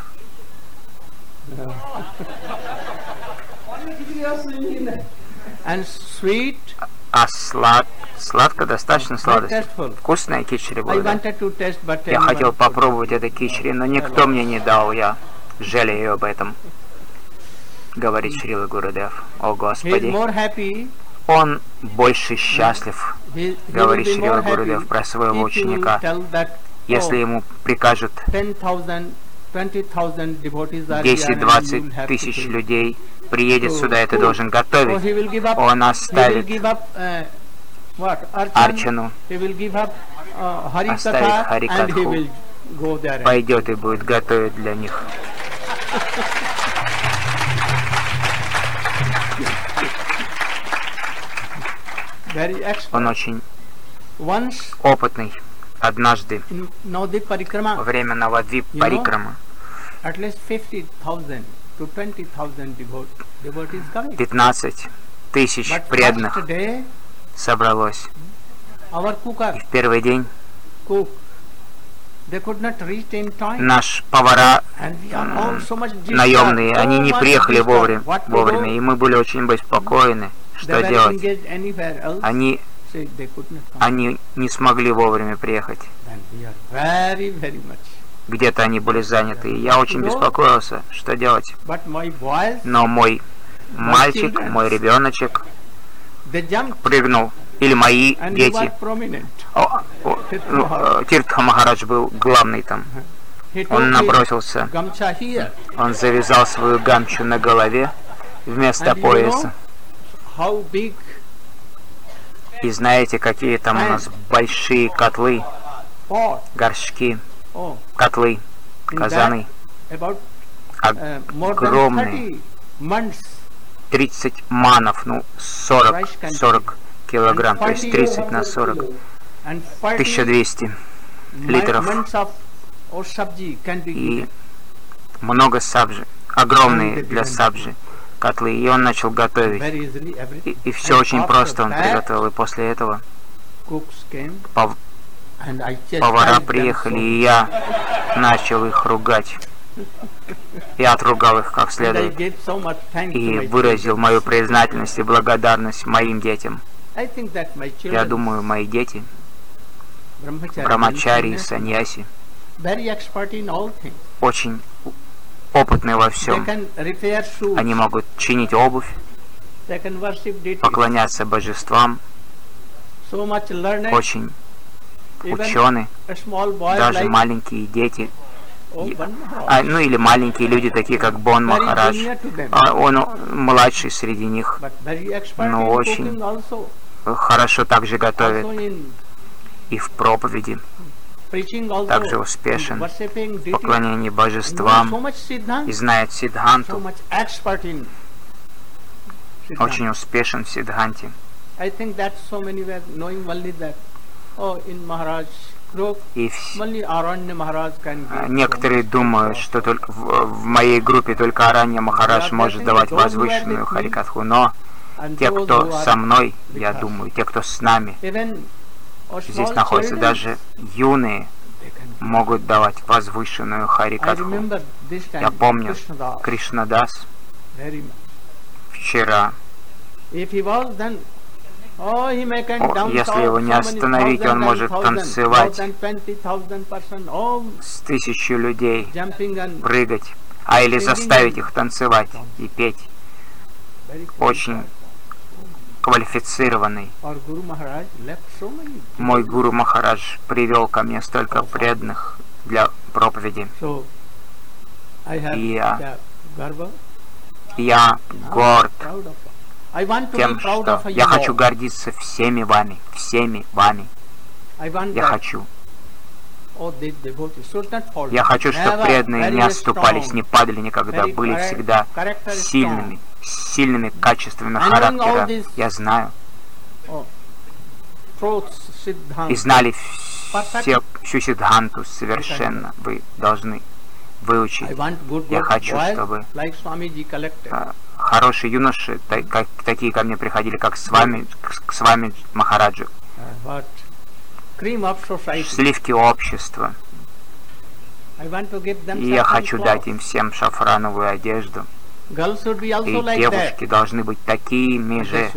And sweet, А слад... сладко, достаточно tasteful. Вкусная кичери была, да? Я хотел попробовать это кичери, но никто мне не дал, я жалею об этом. Говорит Шрила Гурудев. О Господи, он больше счастлив, говорит Шрила Гурудев про своего ученика, если oh, ему прикажут 10,000, 20,000 devotees are here and you will 10-20 have to тысяч людей приедет сюда, и ты должен готовить. Он оставит uh, Арчану, uh, Оставит Харикатху. пойдет и будет готовить для них. Он очень опытный. Однажды во время know? Парикрама at least 50,000 to 20,000 devo- devotees coming. 15 тысяч But преданных day, собралось. our И в первый день cook, they could not reach in time. наш повара so наемные, so они не приехали вовремя, вовремя, и мы были очень беспокойны, They что делать. Они, они не смогли вовремя приехать. Very, very much. Где-то они были заняты, и я очень беспокоился, что делать. Но мой мальчик, мой ребеночек прыгнул, или мои дети. О, о, ну, э, Тиртха Махарадж был главный там. Он набросился, он завязал свою гамчу на голове вместо пояса. И знаете, какие там у нас большие котлы, горшки, котлы, in казаны. more than огромные. 30 months 30 манов, ну 40, 40 килограмм, то есть 30 на 40, and 40 1200 mi- литров. И много сабжи, огромные для сабжи котлы. И он начал готовить. И, и все очень просто он приготовил. И после этого повара приехали, и я начал их ругать. Я отругал их как следует. И выразил мою признательность и благодарность моим детям. Я думаю, мои дети, брамачари и саньяси, очень опытные во всем. Они могут чинить обувь, поклоняться божествам, очень ученые, даже маленькие дети, oh, а, ну или маленькие люди, такие как Бон Махарадж. А, Он младший среди них, in очень. хорошо также готовит. И в проповеди, также успешен. В поклонении божествам. И знает Сидханту, очень успешен в Сидханте. И can а, некоторые думают, что только в, в моей группе только Аранья Махарадж может давать возвышенную харикатху, но те, кто со мной, я думаю, те, кто с нами, здесь находятся даже юные, могут давать возвышенную харикатху. Я помню, Кришнадас вчера, если его не остановить, он может танцевать. more than 20,000 person, all с тысячу людей прыгать, а или заставить их танцевать и петь. Очень квалифицированный. Мой гуру Махарадж привел ко мне столько преданных для проповеди. И Я горд тем, что я хочу гордиться всеми вами, всеми вами. Я хочу. Я хочу, чтобы преданные не strong, не падали никогда, были всегда сильными, сильными качествами характера. Я знаю. И знали все, всю Сидханту совершенно. Вы должны выучить. Я хочу, чтобы хорошие юноши, та- как- такие ко мне приходили, как с вами, к, с вами Махараджу, сливки общества. И я хочу дать им всем шафрановую одежду. И девушки должны быть такими же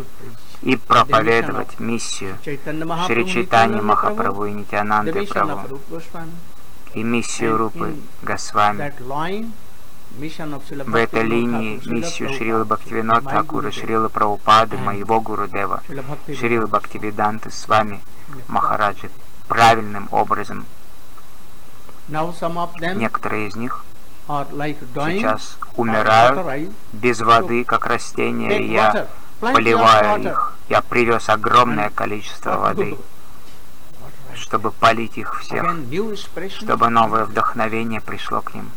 и проповедовать миссию. Шри Чайтани Махапрабху. И Нитянанды Прабху. И миссию Рупы Госвами. В этой линии миссию Шрилы Prabhupada, Бхактивинод my Такура, Gurudev, Шрилы Прабхупады, And моего Гурудева, Srila Bhakti Шрилы Бхактивиданты с вами, Махараджи, правильным образом. Некоторые из них сейчас умирают без воды, как растения, и я поливаю их. Я привез огромное количество воды, чтобы полить их всех, чтобы новое вдохновение пришло к ним.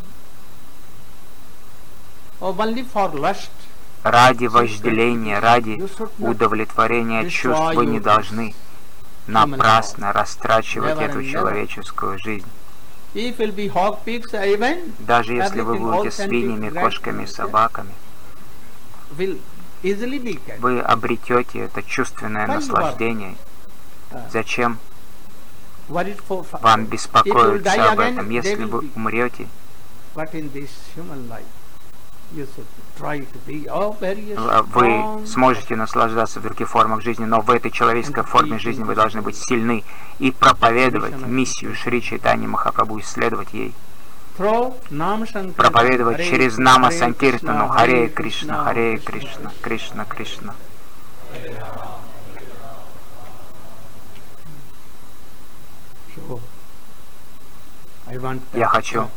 Ради вожделения, ради удовлетворения чувств вы не должны напрасно растрачивать эту человеческую жизнь. Даже если вы будете свиньями, кошками, собаками, вы обретете это чувственное наслаждение. Зачем вам беспокоиться об этом? Если вы умрете, вы strong. сможете наслаждаться в других формах жизни, но в этой человеческой форме жизни вы должны быть сильны и проповедовать миссию Шри Чайтани Махапрабху, исследовать ей. Проповедовать через Нама Санкиртану, Харе Кришна, Харе Кришна, Кришна Кришна. Я хочу.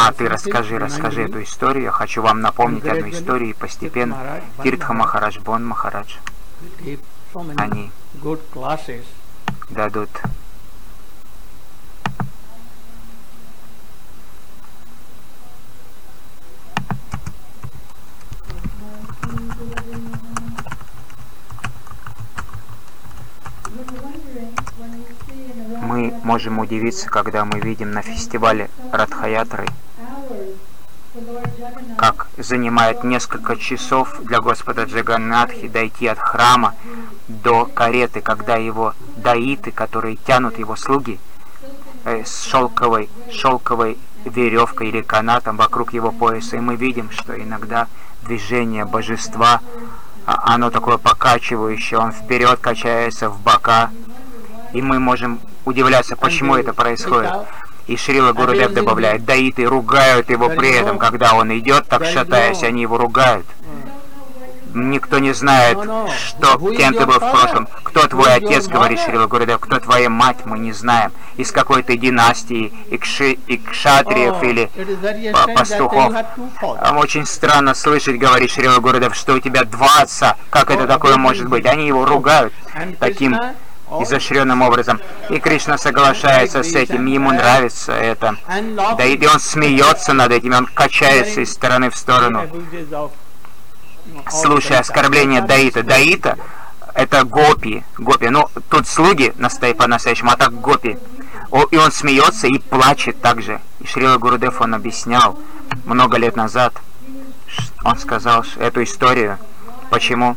А, ты расскажи, расскажи эту историю. Я хочу вам напомнить одну историю и постепенно. Тиртха Махарадж, Бон Махарадж, они дадут Мы можем удивиться, когда мы видим на фестивале Радхаятры, как занимает несколько часов для Господа Джаганнатхи дойти от храма до кареты, когда его даиты, которые тянут его слуги э, с шелковой, шелковой веревкой или канатом вокруг его пояса, и мы видим, что иногда движение божества, а, оно такое покачивающее, он вперед качается в бока, и мы можем удивляться, почему это происходит. И Шрила Гурудев добавляет, даиты ругают его при этом, когда он идет, так шатаясь, они его ругают. Никто не знает, что, кем ты был в прошлом. Кто твой отец, говорит Шрила Гурудев, кто твоя мать, мы не знаем. Из какой ты династии, икши, икшатриев или пастухов. Очень странно слышать, говорит Шрила Гурудев, что у тебя два отца. Как это такое может быть? Они его ругают таким изощренным образом. И Кришна соглашается с этим, ему нравится это. Да и он смеется над этим, он качается из стороны в сторону. Слушая оскорбление Даита. Даита это гопи. Гопи. Ну, тут слуги настоя- по-настоящему, а так гопи. И он смеется и плачет также. И Шрила Гурудев он объяснял много лет назад. Он сказал эту историю. Почему?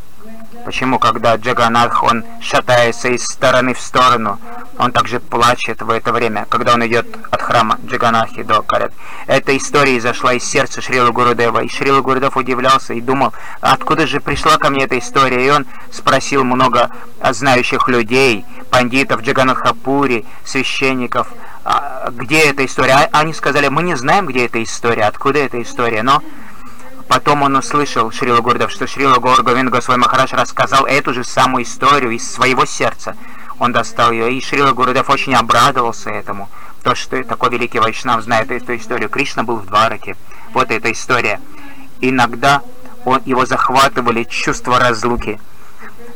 Почему, когда Джаганатх, он шатается из стороны в сторону, он также плачет в это время, когда он идет от храма Джаганатхи до Карет. Эта история изошла из сердца Шрила Гурудева, и Шрила Гурудев удивлялся и думал, откуда же пришла ко мне эта история, и он спросил много знающих людей, пандитов Джаганатхапури, священников, «А где эта история? А Они сказали, мы не знаем, где эта история, откуда эта история, но Потом он услышал Шрила Гурдев, что Шрила Гор Говинд Госвами Махараш рассказал эту же самую историю из своего сердца. Он достал ее, и Шрила Гурдев очень обрадовался этому. То, что такой великий Вайшнав знает эту историю. Кришна был в Двараке. Вот эта история. Иногда он, его захватывали чувства разлуки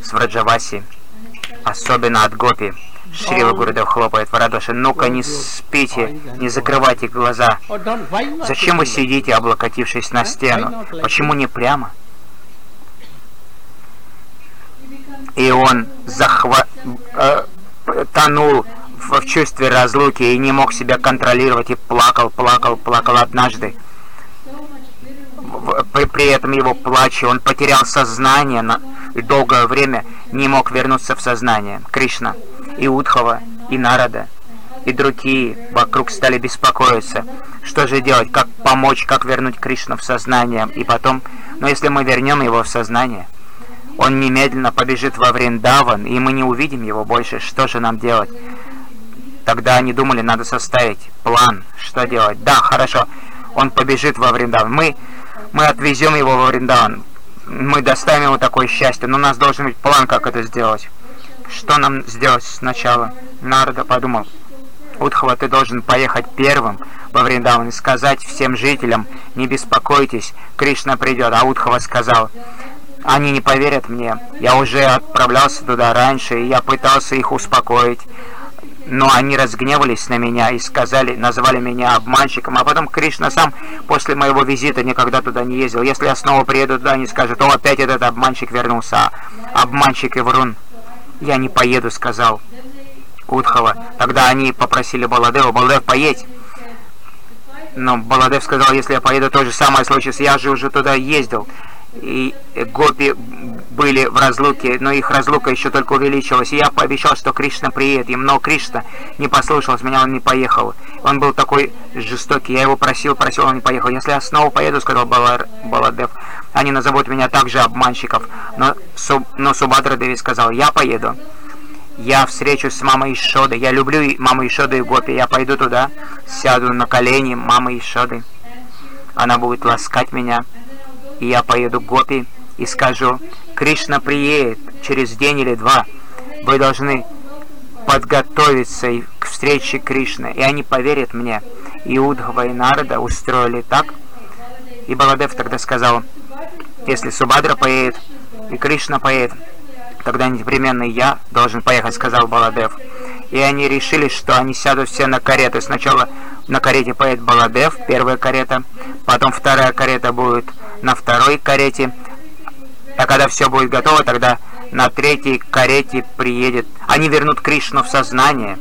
с Враджаваси, особенно от Гопи. Шрила Гурдев хлопает в ладоши. Ну-ка, не спите, не закрывайте глаза. Зачем вы сидите, облокотившись на стену? Почему не прямо? И он захва... э, тонул в, в чувстве разлуки и не мог себя контролировать и плакал, плакал, плакал однажды. При, при этом его плаче он потерял сознание на, и долгое время не мог вернуться в сознание. Кришна и Удхова, и Нарада, и другие вокруг стали беспокоиться. Что же делать? Как помочь? Как вернуть Кришну в сознание? И потом, но если мы вернем его в сознание, он немедленно побежит во Вриндаван, и мы не увидим его больше. Что же нам делать? Тогда они думали, надо составить план, что делать. Да, хорошо, он побежит во Вриндаван. Мы, мы отвезем его во Вриндаван. Мы доставим ему такое счастье, но у нас должен быть план, как это сделать. Что нам сделать сначала? Нарада подумал. Удхова, ты должен поехать первым во Вриндаван и сказать всем жителям, не беспокойтесь, Кришна придет. А Удхова сказал, они не поверят мне. Я уже отправлялся туда раньше, и я пытался их успокоить. Но они разгневались на меня и сказали, назвали меня обманщиком. А потом Кришна сам после моего визита никогда туда не ездил. Если я снова приеду туда, они скажут, о, опять этот обманщик вернулся. Обманщик и врун. Я не поеду, сказал Удхова. Тогда они попросили Баладева, Баладев, поедь. Но Баладев сказал, если я поеду, то же самое случится. Я же уже туда ездил и гопи были в разлуке, но их разлука еще только увеличилась. И я пообещал, что Кришна приедет им, но Кришна не послушался меня, он не поехал. Он был такой жестокий, я его просил, просил, он не поехал. Если я снова поеду, сказал Балар, Баладев, они назовут меня также обманщиков. Но, Суб, но Субадра Деви сказал, я поеду. Я встречусь с мамой Ишоды. Я люблю маму Ишоды и Гопи. Я пойду туда, сяду на колени мамы Ишоды. Она будет ласкать меня и я поеду к Гопи и скажу, Кришна приедет через день или два, вы должны подготовиться к встрече Кришны, и они поверят мне. И и Нарада устроили так, и Баладев тогда сказал, если Субадра поедет и Кришна поедет, тогда непременно я должен поехать, сказал Баладев. И они решили, что они сядут все на кареты. Сначала на карете поедет Баладев, первая карета, потом вторая карета будет на второй карете. А когда все будет готово, тогда на третьей карете приедет. Они вернут Кришну в сознание.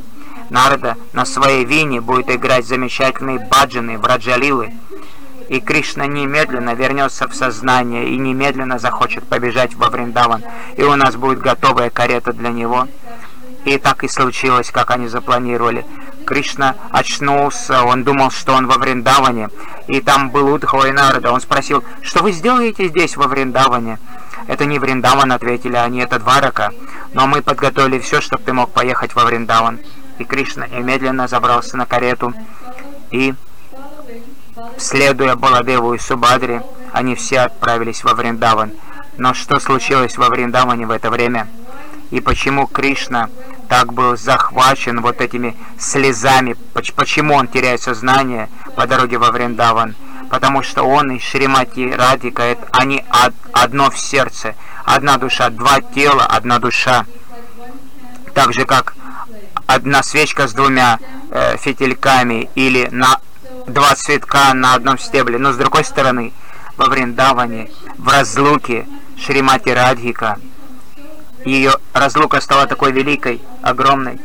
Нарада на своей вине будет играть замечательные баджаны, браджалилы. И Кришна немедленно вернется в сознание и немедленно захочет побежать во Вриндаван. И у нас будет готовая карета для него. И так и случилось, как они запланировали. Кришна очнулся, он думал, что он во Вриндаване, и там был Удхава и Нарада. Он спросил, что вы сделаете здесь, во Вриндаване? Это не Вриндаван, ответили они, это Дварака. Но мы подготовили все, чтобы ты мог поехать во Вриндаван. И Кришна немедленно забрался на карету, и, следуя Баладеву и Субадре, они все отправились во Вриндаван. Но что случилось во Вриндаване в это время? И почему Кришна так был захвачен вот этими слезами. Почему он теряет сознание по дороге во Вриндаван? Потому что он и Шримати Радика, они одно в сердце, одна душа, два тела, одна душа. Так же, как одна свечка с двумя э, фитильками или на два цветка на одном стебле. Но с другой стороны, во Вриндаване, в разлуке Шримати Радхика, ее разлука стала такой великой, огромной,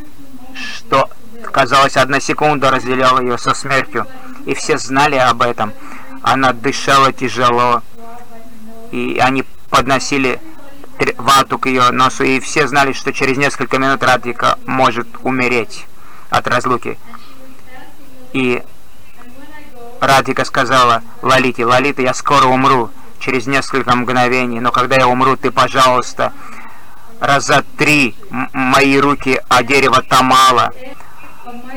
что, казалось, одна секунда разделяла ее со смертью. И все знали об этом. Она дышала тяжело, и они подносили вату к ее носу, и все знали, что через несколько минут Радвика может умереть от разлуки. И Радвика сказала Лалите, Лалита, я скоро умру, через несколько мгновений, но когда я умру, ты, пожалуйста, раза три мои руки о дерево Тамала,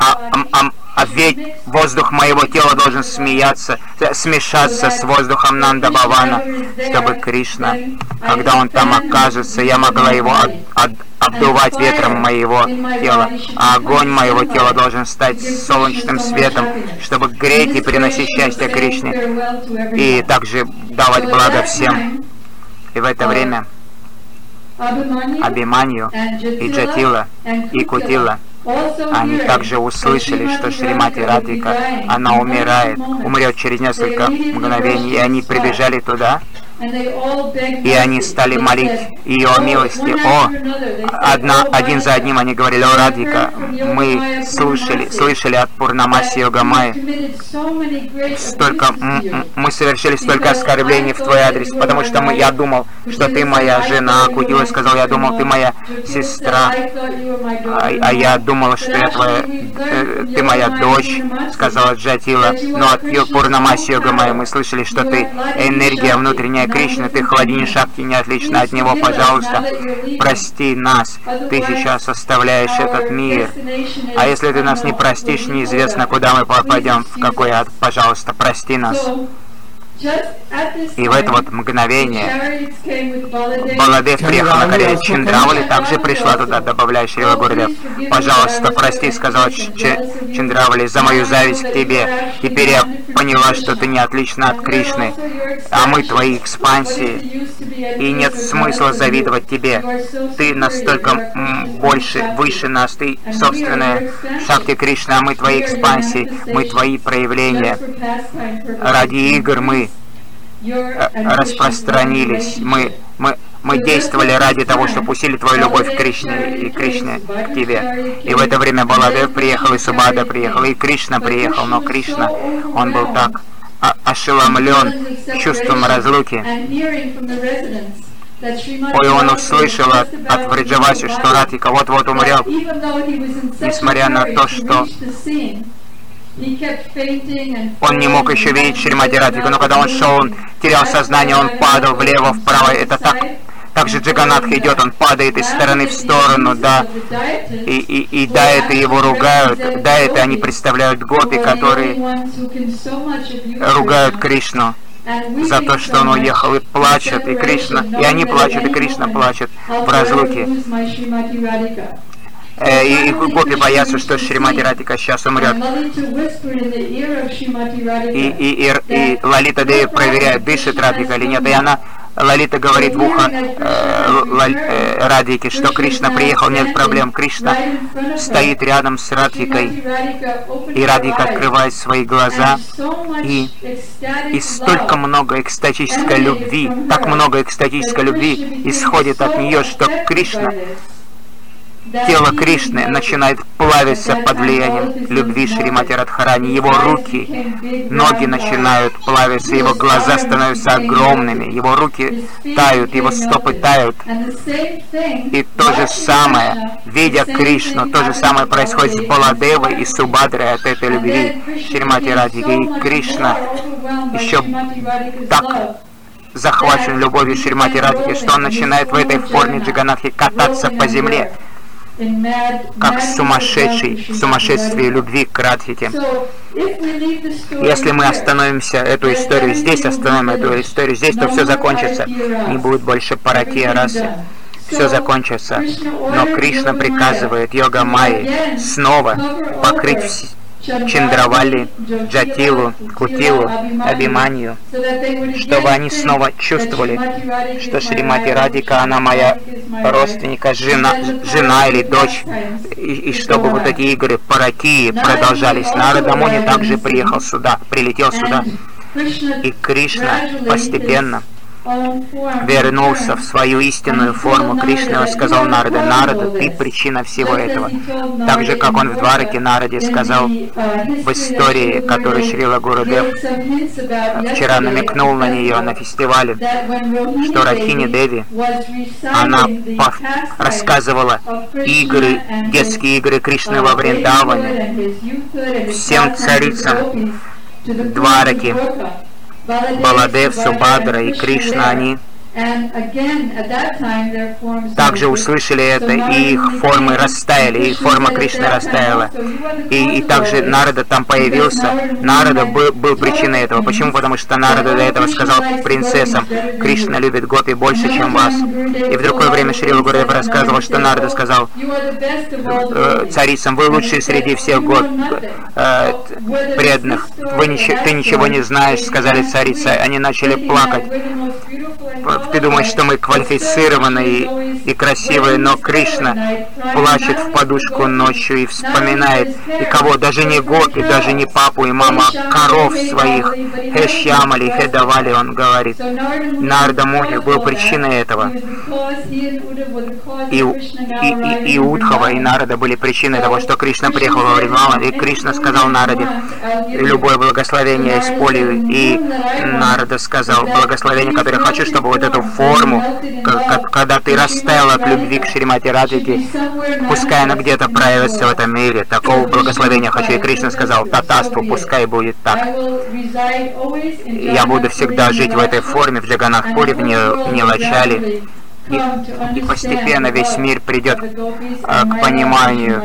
а, а, а, ведь воздух моего тела должен смеяться, смешаться с воздухом Нанда Бавана, чтобы Кришна, когда он там окажется, я могла его от, от, обдувать ветром моего тела, а огонь моего тела должен стать солнечным светом, чтобы греть и приносить счастье Кришне, и также давать благо всем. И в это время Абиманью и Джатила и Кутила. Они также услышали, что Шримати Радика, она умирает, умрет через несколько мгновений, и они прибежали туда И они стали молить ее о милости. О, одна, один за одним они говорили, о Радика, мы слышали, слышали от Пурнамаси Йогамая, столько, мы совершили столько оскорблений в твой адрес, потому что мы, я думал, что ты моя жена, Кудила сказал, я думал, ты моя сестра, а, а я думал, что я твоя, э, ты моя дочь, сказала Джатила, но от Пурнамаси Йогамая мы слышали, что ты энергия внутренняя Кришны, ты холодини шахти не отлично от него, пожалуйста, прости нас, ты сейчас оставляешь этот мир. А если ты нас не простишь, неизвестно, куда мы попадем, в какой ад, пожалуйста, прости нас. И в это вот мгновение Баладев приехал на коре Чиндравали, также пришла туда, добавляя Шрила Гурдев. «Пожалуйста, прости», — сказал Чиндравали, — «за мою зависть к тебе. Теперь я поняла, что ты не отлична от Кришны, а мы твои экспансии, и нет смысла завидовать тебе. Ты настолько больше, выше нас, ты собственная Шакти Кришны, а мы твои экспансии, мы твои проявления. Ради игр мы распространились. Мы, мы, мы действовали ради того, чтобы усилить твою любовь к Кришне и Кришне к тебе. И в это время Баладев приехал, и Субада приехал, и Кришна приехал, но Кришна, он был так ошеломлен чувством разлуки. Ой, он услышал от, от Вриджаваси, что Ратика вот-вот умрет, несмотря на то, что он не мог еще видеть Шримати Радхику, но когда он шел, он терял сознание, он падал влево, вправо. Это так, так же Джаганатха идет, он падает из стороны в сторону, да. И, и, и да, его ругают, да, это они представляют гопи, которые ругают Кришну за то, что он уехал, и плачут, и Кришна, и они плачут, и Кришна плачет в разлуке. Э, и, и гопи боятся, что Шримати Радика сейчас умрет. И, и, и, и Лалита Деви проверяет, дышит Радика или нет, и она Лалита говорит в ухо э, э, Радике, что Кришна приехал, нет проблем. Кришна стоит рядом с Радикой, и Радика открывает свои глаза, и, и столько много экстатической любви, так много экстатической любви исходит от нее, что Кришна Тело Кришны начинает плавиться под влиянием любви Шримати Радхарани. Его руки, ноги начинают плавиться, его глаза становятся огромными, его руки тают, его стопы тают. И то же самое, видя Кришну, то же самое происходит с Баладевой и Субадрой от этой любви Шримати Радхики. И Кришна еще так захвачен любовью Шримати Радхики, что он начинает в этой форме Джиганатхи кататься по земле как сумасшедший в сумасшествии любви к Радхите. Если мы остановимся эту историю здесь, остановим эту историю здесь, то все закончится. Не будет больше паракия расы. Все закончится. Но Кришна приказывает йога Майи снова покрыть Чандравали, Джатилу, Кутилу, Абиманию, чтобы они снова чувствовали, что Шримати Радика, она моя родственника, жена, жена или дочь, и, и чтобы вот эти игры паракии продолжались. Нарада Муни также приехал сюда, прилетел сюда, и Кришна постепенно вернулся в свою истинную форму. Кришна сказал Нарада, Нарада, ты причина всего этого. Так же, как он в Двараке Нараде сказал в истории, которую Шрила Гурудев вчера намекнул на нее на фестивале, что Рахини Деви, она рассказывала игры, детские игры Кришны во Вриндаване всем царицам Двараки, Баладев, Субадра и Кришна, они также услышали это, и их формы растаяли, и форма Кришны растаяла. И, и также Нарада там появился. Нарада был, был причиной этого. Почему? Потому что Нарада до этого сказал принцессам, Кришна любит гопи больше, чем вас. И в другое время Шрила Гурдев рассказывал, что Нарада сказал э, царицам, вы лучшие среди всех год э, преданных. Вы ты ничего не знаешь, сказали царицы. Они начали плакать ты думаешь, что мы квалифицированные и красивые, но Кришна плачет в подушку ночью и вспоминает, и кого, даже не Гопи, даже не папу и мама, коров своих, Хешьямали, Хедавали, он говорит. Нарда Муни был причиной этого. И, и, и, и Удхава, и Нарада были причиной того, что Кришна приехал во время и Кришна сказал Нараде, любое благословение исполью, и Нарада сказал, благословение, которое хочу, чтобы вот эту форму, когда ты растаял от любви к Шримати Радхике, пускай она где-то проявится в этом мире, такого благословения хочу. И Кришна сказал, татаству, пускай будет так. Я буду всегда жить в этой форме, в Джаганахпуре, в Нилачале, и, и постепенно весь мир придет а, к пониманию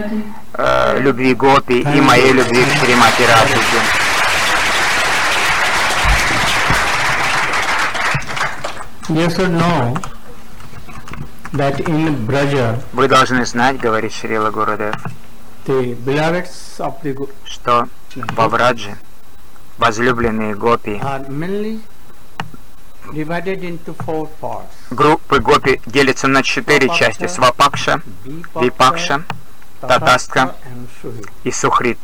а, любви Гопи и моей любви к Шримати Радхике. You should know that in Braja, Вы должны знать, говорит Шрила Гурудев, the beloveds of the Gu- что во Врадже возлюбленные гопи, are mainly divided into four parts. группы гопи делятся на четыре части – Свапакша, Випакша, Suhi. и Сухрит.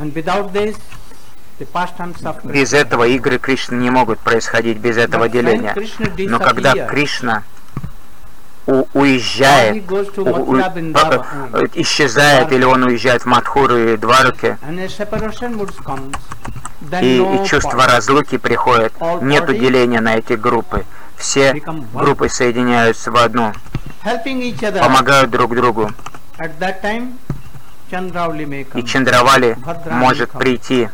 And without this, Без этого игры Кришны не могут происходить, без этого деления. Но когда Кришна у- уезжает, у- у- исчезает, или он уезжает в Мадхуру и then и, и чувство разлуки приходит, нету деления на эти группы. Все группы соединяются в одну, помогают друг другу. И. Чандравали может прийти,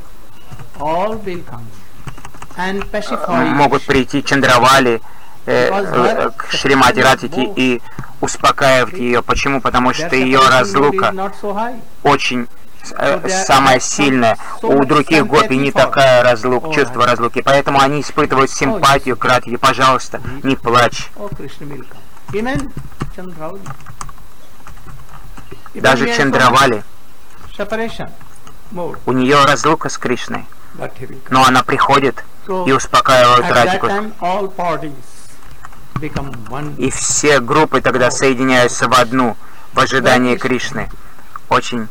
могут прийти Чандравали э, э, к Шримати Радхике и успокаивать ее. Почему? Потому что ее разлука очень э, самая сильная. У других гопи не такая разлука, чувство разлуки. Поэтому они испытывают симпатию к Радхике. Пожалуйста, не плачь. Даже Чандравали, у нее разлука с Кришной. Но она приходит и успокаивает one. И все группы тогда соединяются в одну в ожидании Кришны. Очень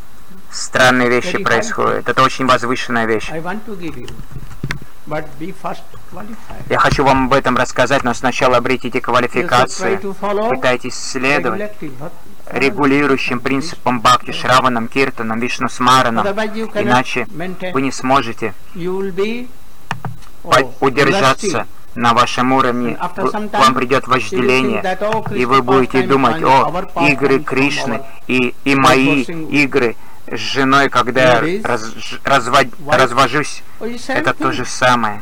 странные вещи происходят. Это очень возвышенная вещь. Я хочу вам об этом рассказать, но сначала обретите квалификацию. Пытайтесь следовать. Регулирующим принципам Бхакти, Шраванам, Киртанам, Вишну cannot Иначе вы не сможете удержаться на вашем уровне. Вам придет вожделение, и вы будете думать, о, игры Кришны и, и мои игры с женой, когда я раз- wife, развожусь, это то же самое.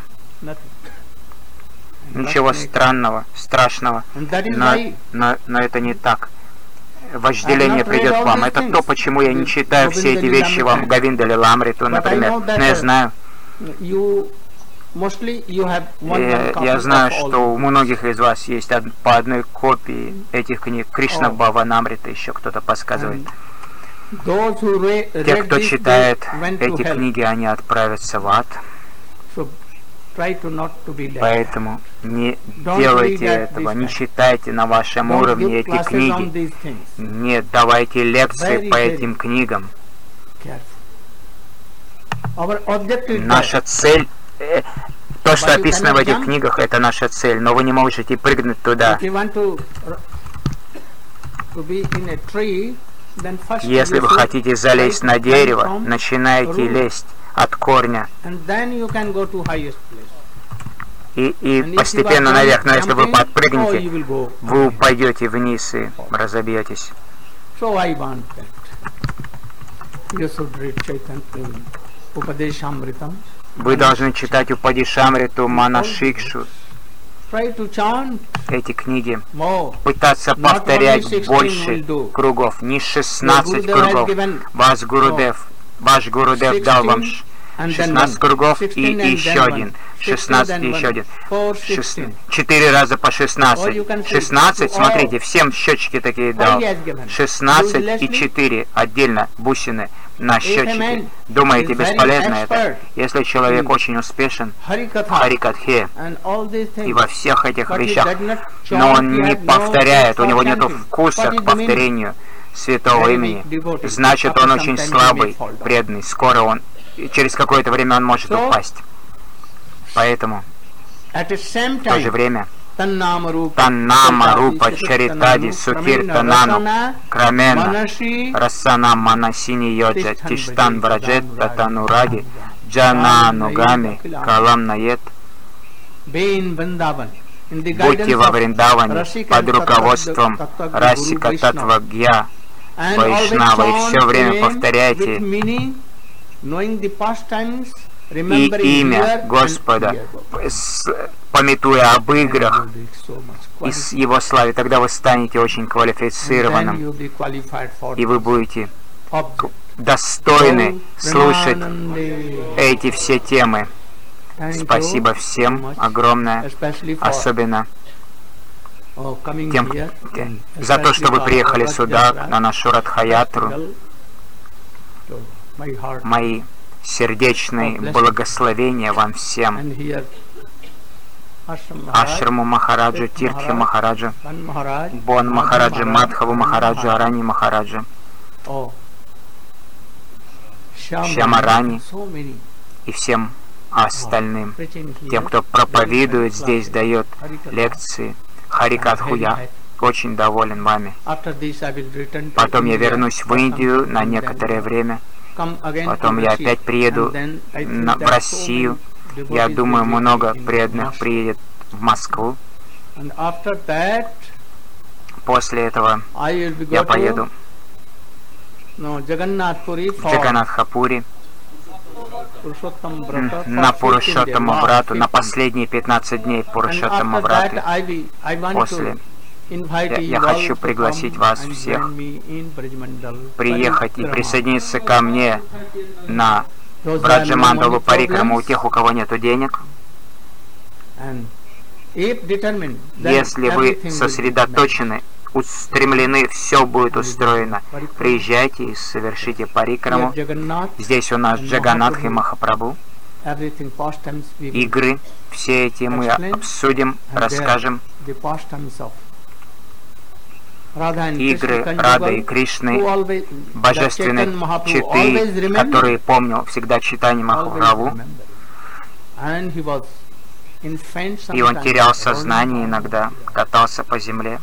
Ничего странного, страшного, но, но, но это не так. Вожделение придет к вам. Это то, почему я не читаю все эти вещи вам, Гавинда Ламриту, например. Но я uh, знаю, э, я знаю, что у многих из вас есть по одной копии этих книг. Кришна О. Бава Намрита еще кто-то подсказывает. Те, кто читает эти книги, они отправятся в ад. Поэтому не делайте этого, не читайте на вашем уровне эти книги. Не давайте лекции по этим книгам. Наша цель, э, то, что описано в этих книгах, это наша цель, но вы не можете прыгнуть туда. Если вы хотите залезть на дерево, начинайте лезть от корня и, и постепенно наверх. Но если вы oh, подпрыгнете, вы упадете вниз и разобьетесь. Вы должны читать Упади Шамриту, Манашикшу, эти книги. Пытаться повторять only 16 больше кругов, не 16 Your Gurudev has кругов. Ваш Гурудев, ваш Гурудев дал вам ш- and then 16 one. кругов 16 и еще один. one. 16 16 и еще один. Four, Шест- 16. Четыре раза по Or you 16. can say 16, to all. смотрите, всем счетчики такие дал. he has given. 16 и Uselessly. 4 отдельно бусины на счетчике. Думаете, бесполезно это? Если человек очень успешен в Харикатхе. И во всех этих вещах, но он не повторяет, у него нет вкуса к повторению святого имени, значит он очень слабый, преданный. Скоро он, через какое-то время он может упасть. Поэтому в то же время Чаритади Сукиртанану Расана, Крамена Расана Манасини Йоджа Тиштан Браджет Татанураги Джананугами Калам the Будьте во Вриндаване под руководством Расика. Татвагья Вайшнава, и все время повторяйте и имя Господа, с- пометуя об играх и с его славе, тогда вы станете очень квалифицированным, и вы будете достойны слушать эти все темы. Спасибо всем огромное, особенно oh, тем, за то, что вы приехали сюда, на нашу Радхаятру. Мои сердечные you. благословения вам всем. Ашраму Махараджа, Махарадж, Махараджа, Бон Махараджа, Мадхаву Махараджа. Арани Махараджа many и всем остальным, тем, кто проповедует здесь, дает лекции. Харикатху я очень доволен вами. Потом я вернусь в Индию на некоторое время. Потом я опять приеду на- в Россию. Я думаю, много преданных приедет в Москву. После этого я поеду в Brata на for 15 Пурушоттаму days, брату, на 15. последние 15 дней after брату. После. я- я хочу пригласить вас всех. приехать и присоединиться ко мне на Have no Браджамандалу money Парикраму у тех, у кого нет денег. Если вы сосредоточены, устремлены, все будет устроено. Приезжайте и совершите Парикраму. Здесь у нас Джаганатх и Махапрабху. Игры, все эти мы обсудим, расскажем. the pastimes of Radha and Игры Рады и Кришны, Mahaprabhu читы, которые помнил всегда читание Махапрабху. И он терял сознание иногда, катался по земле.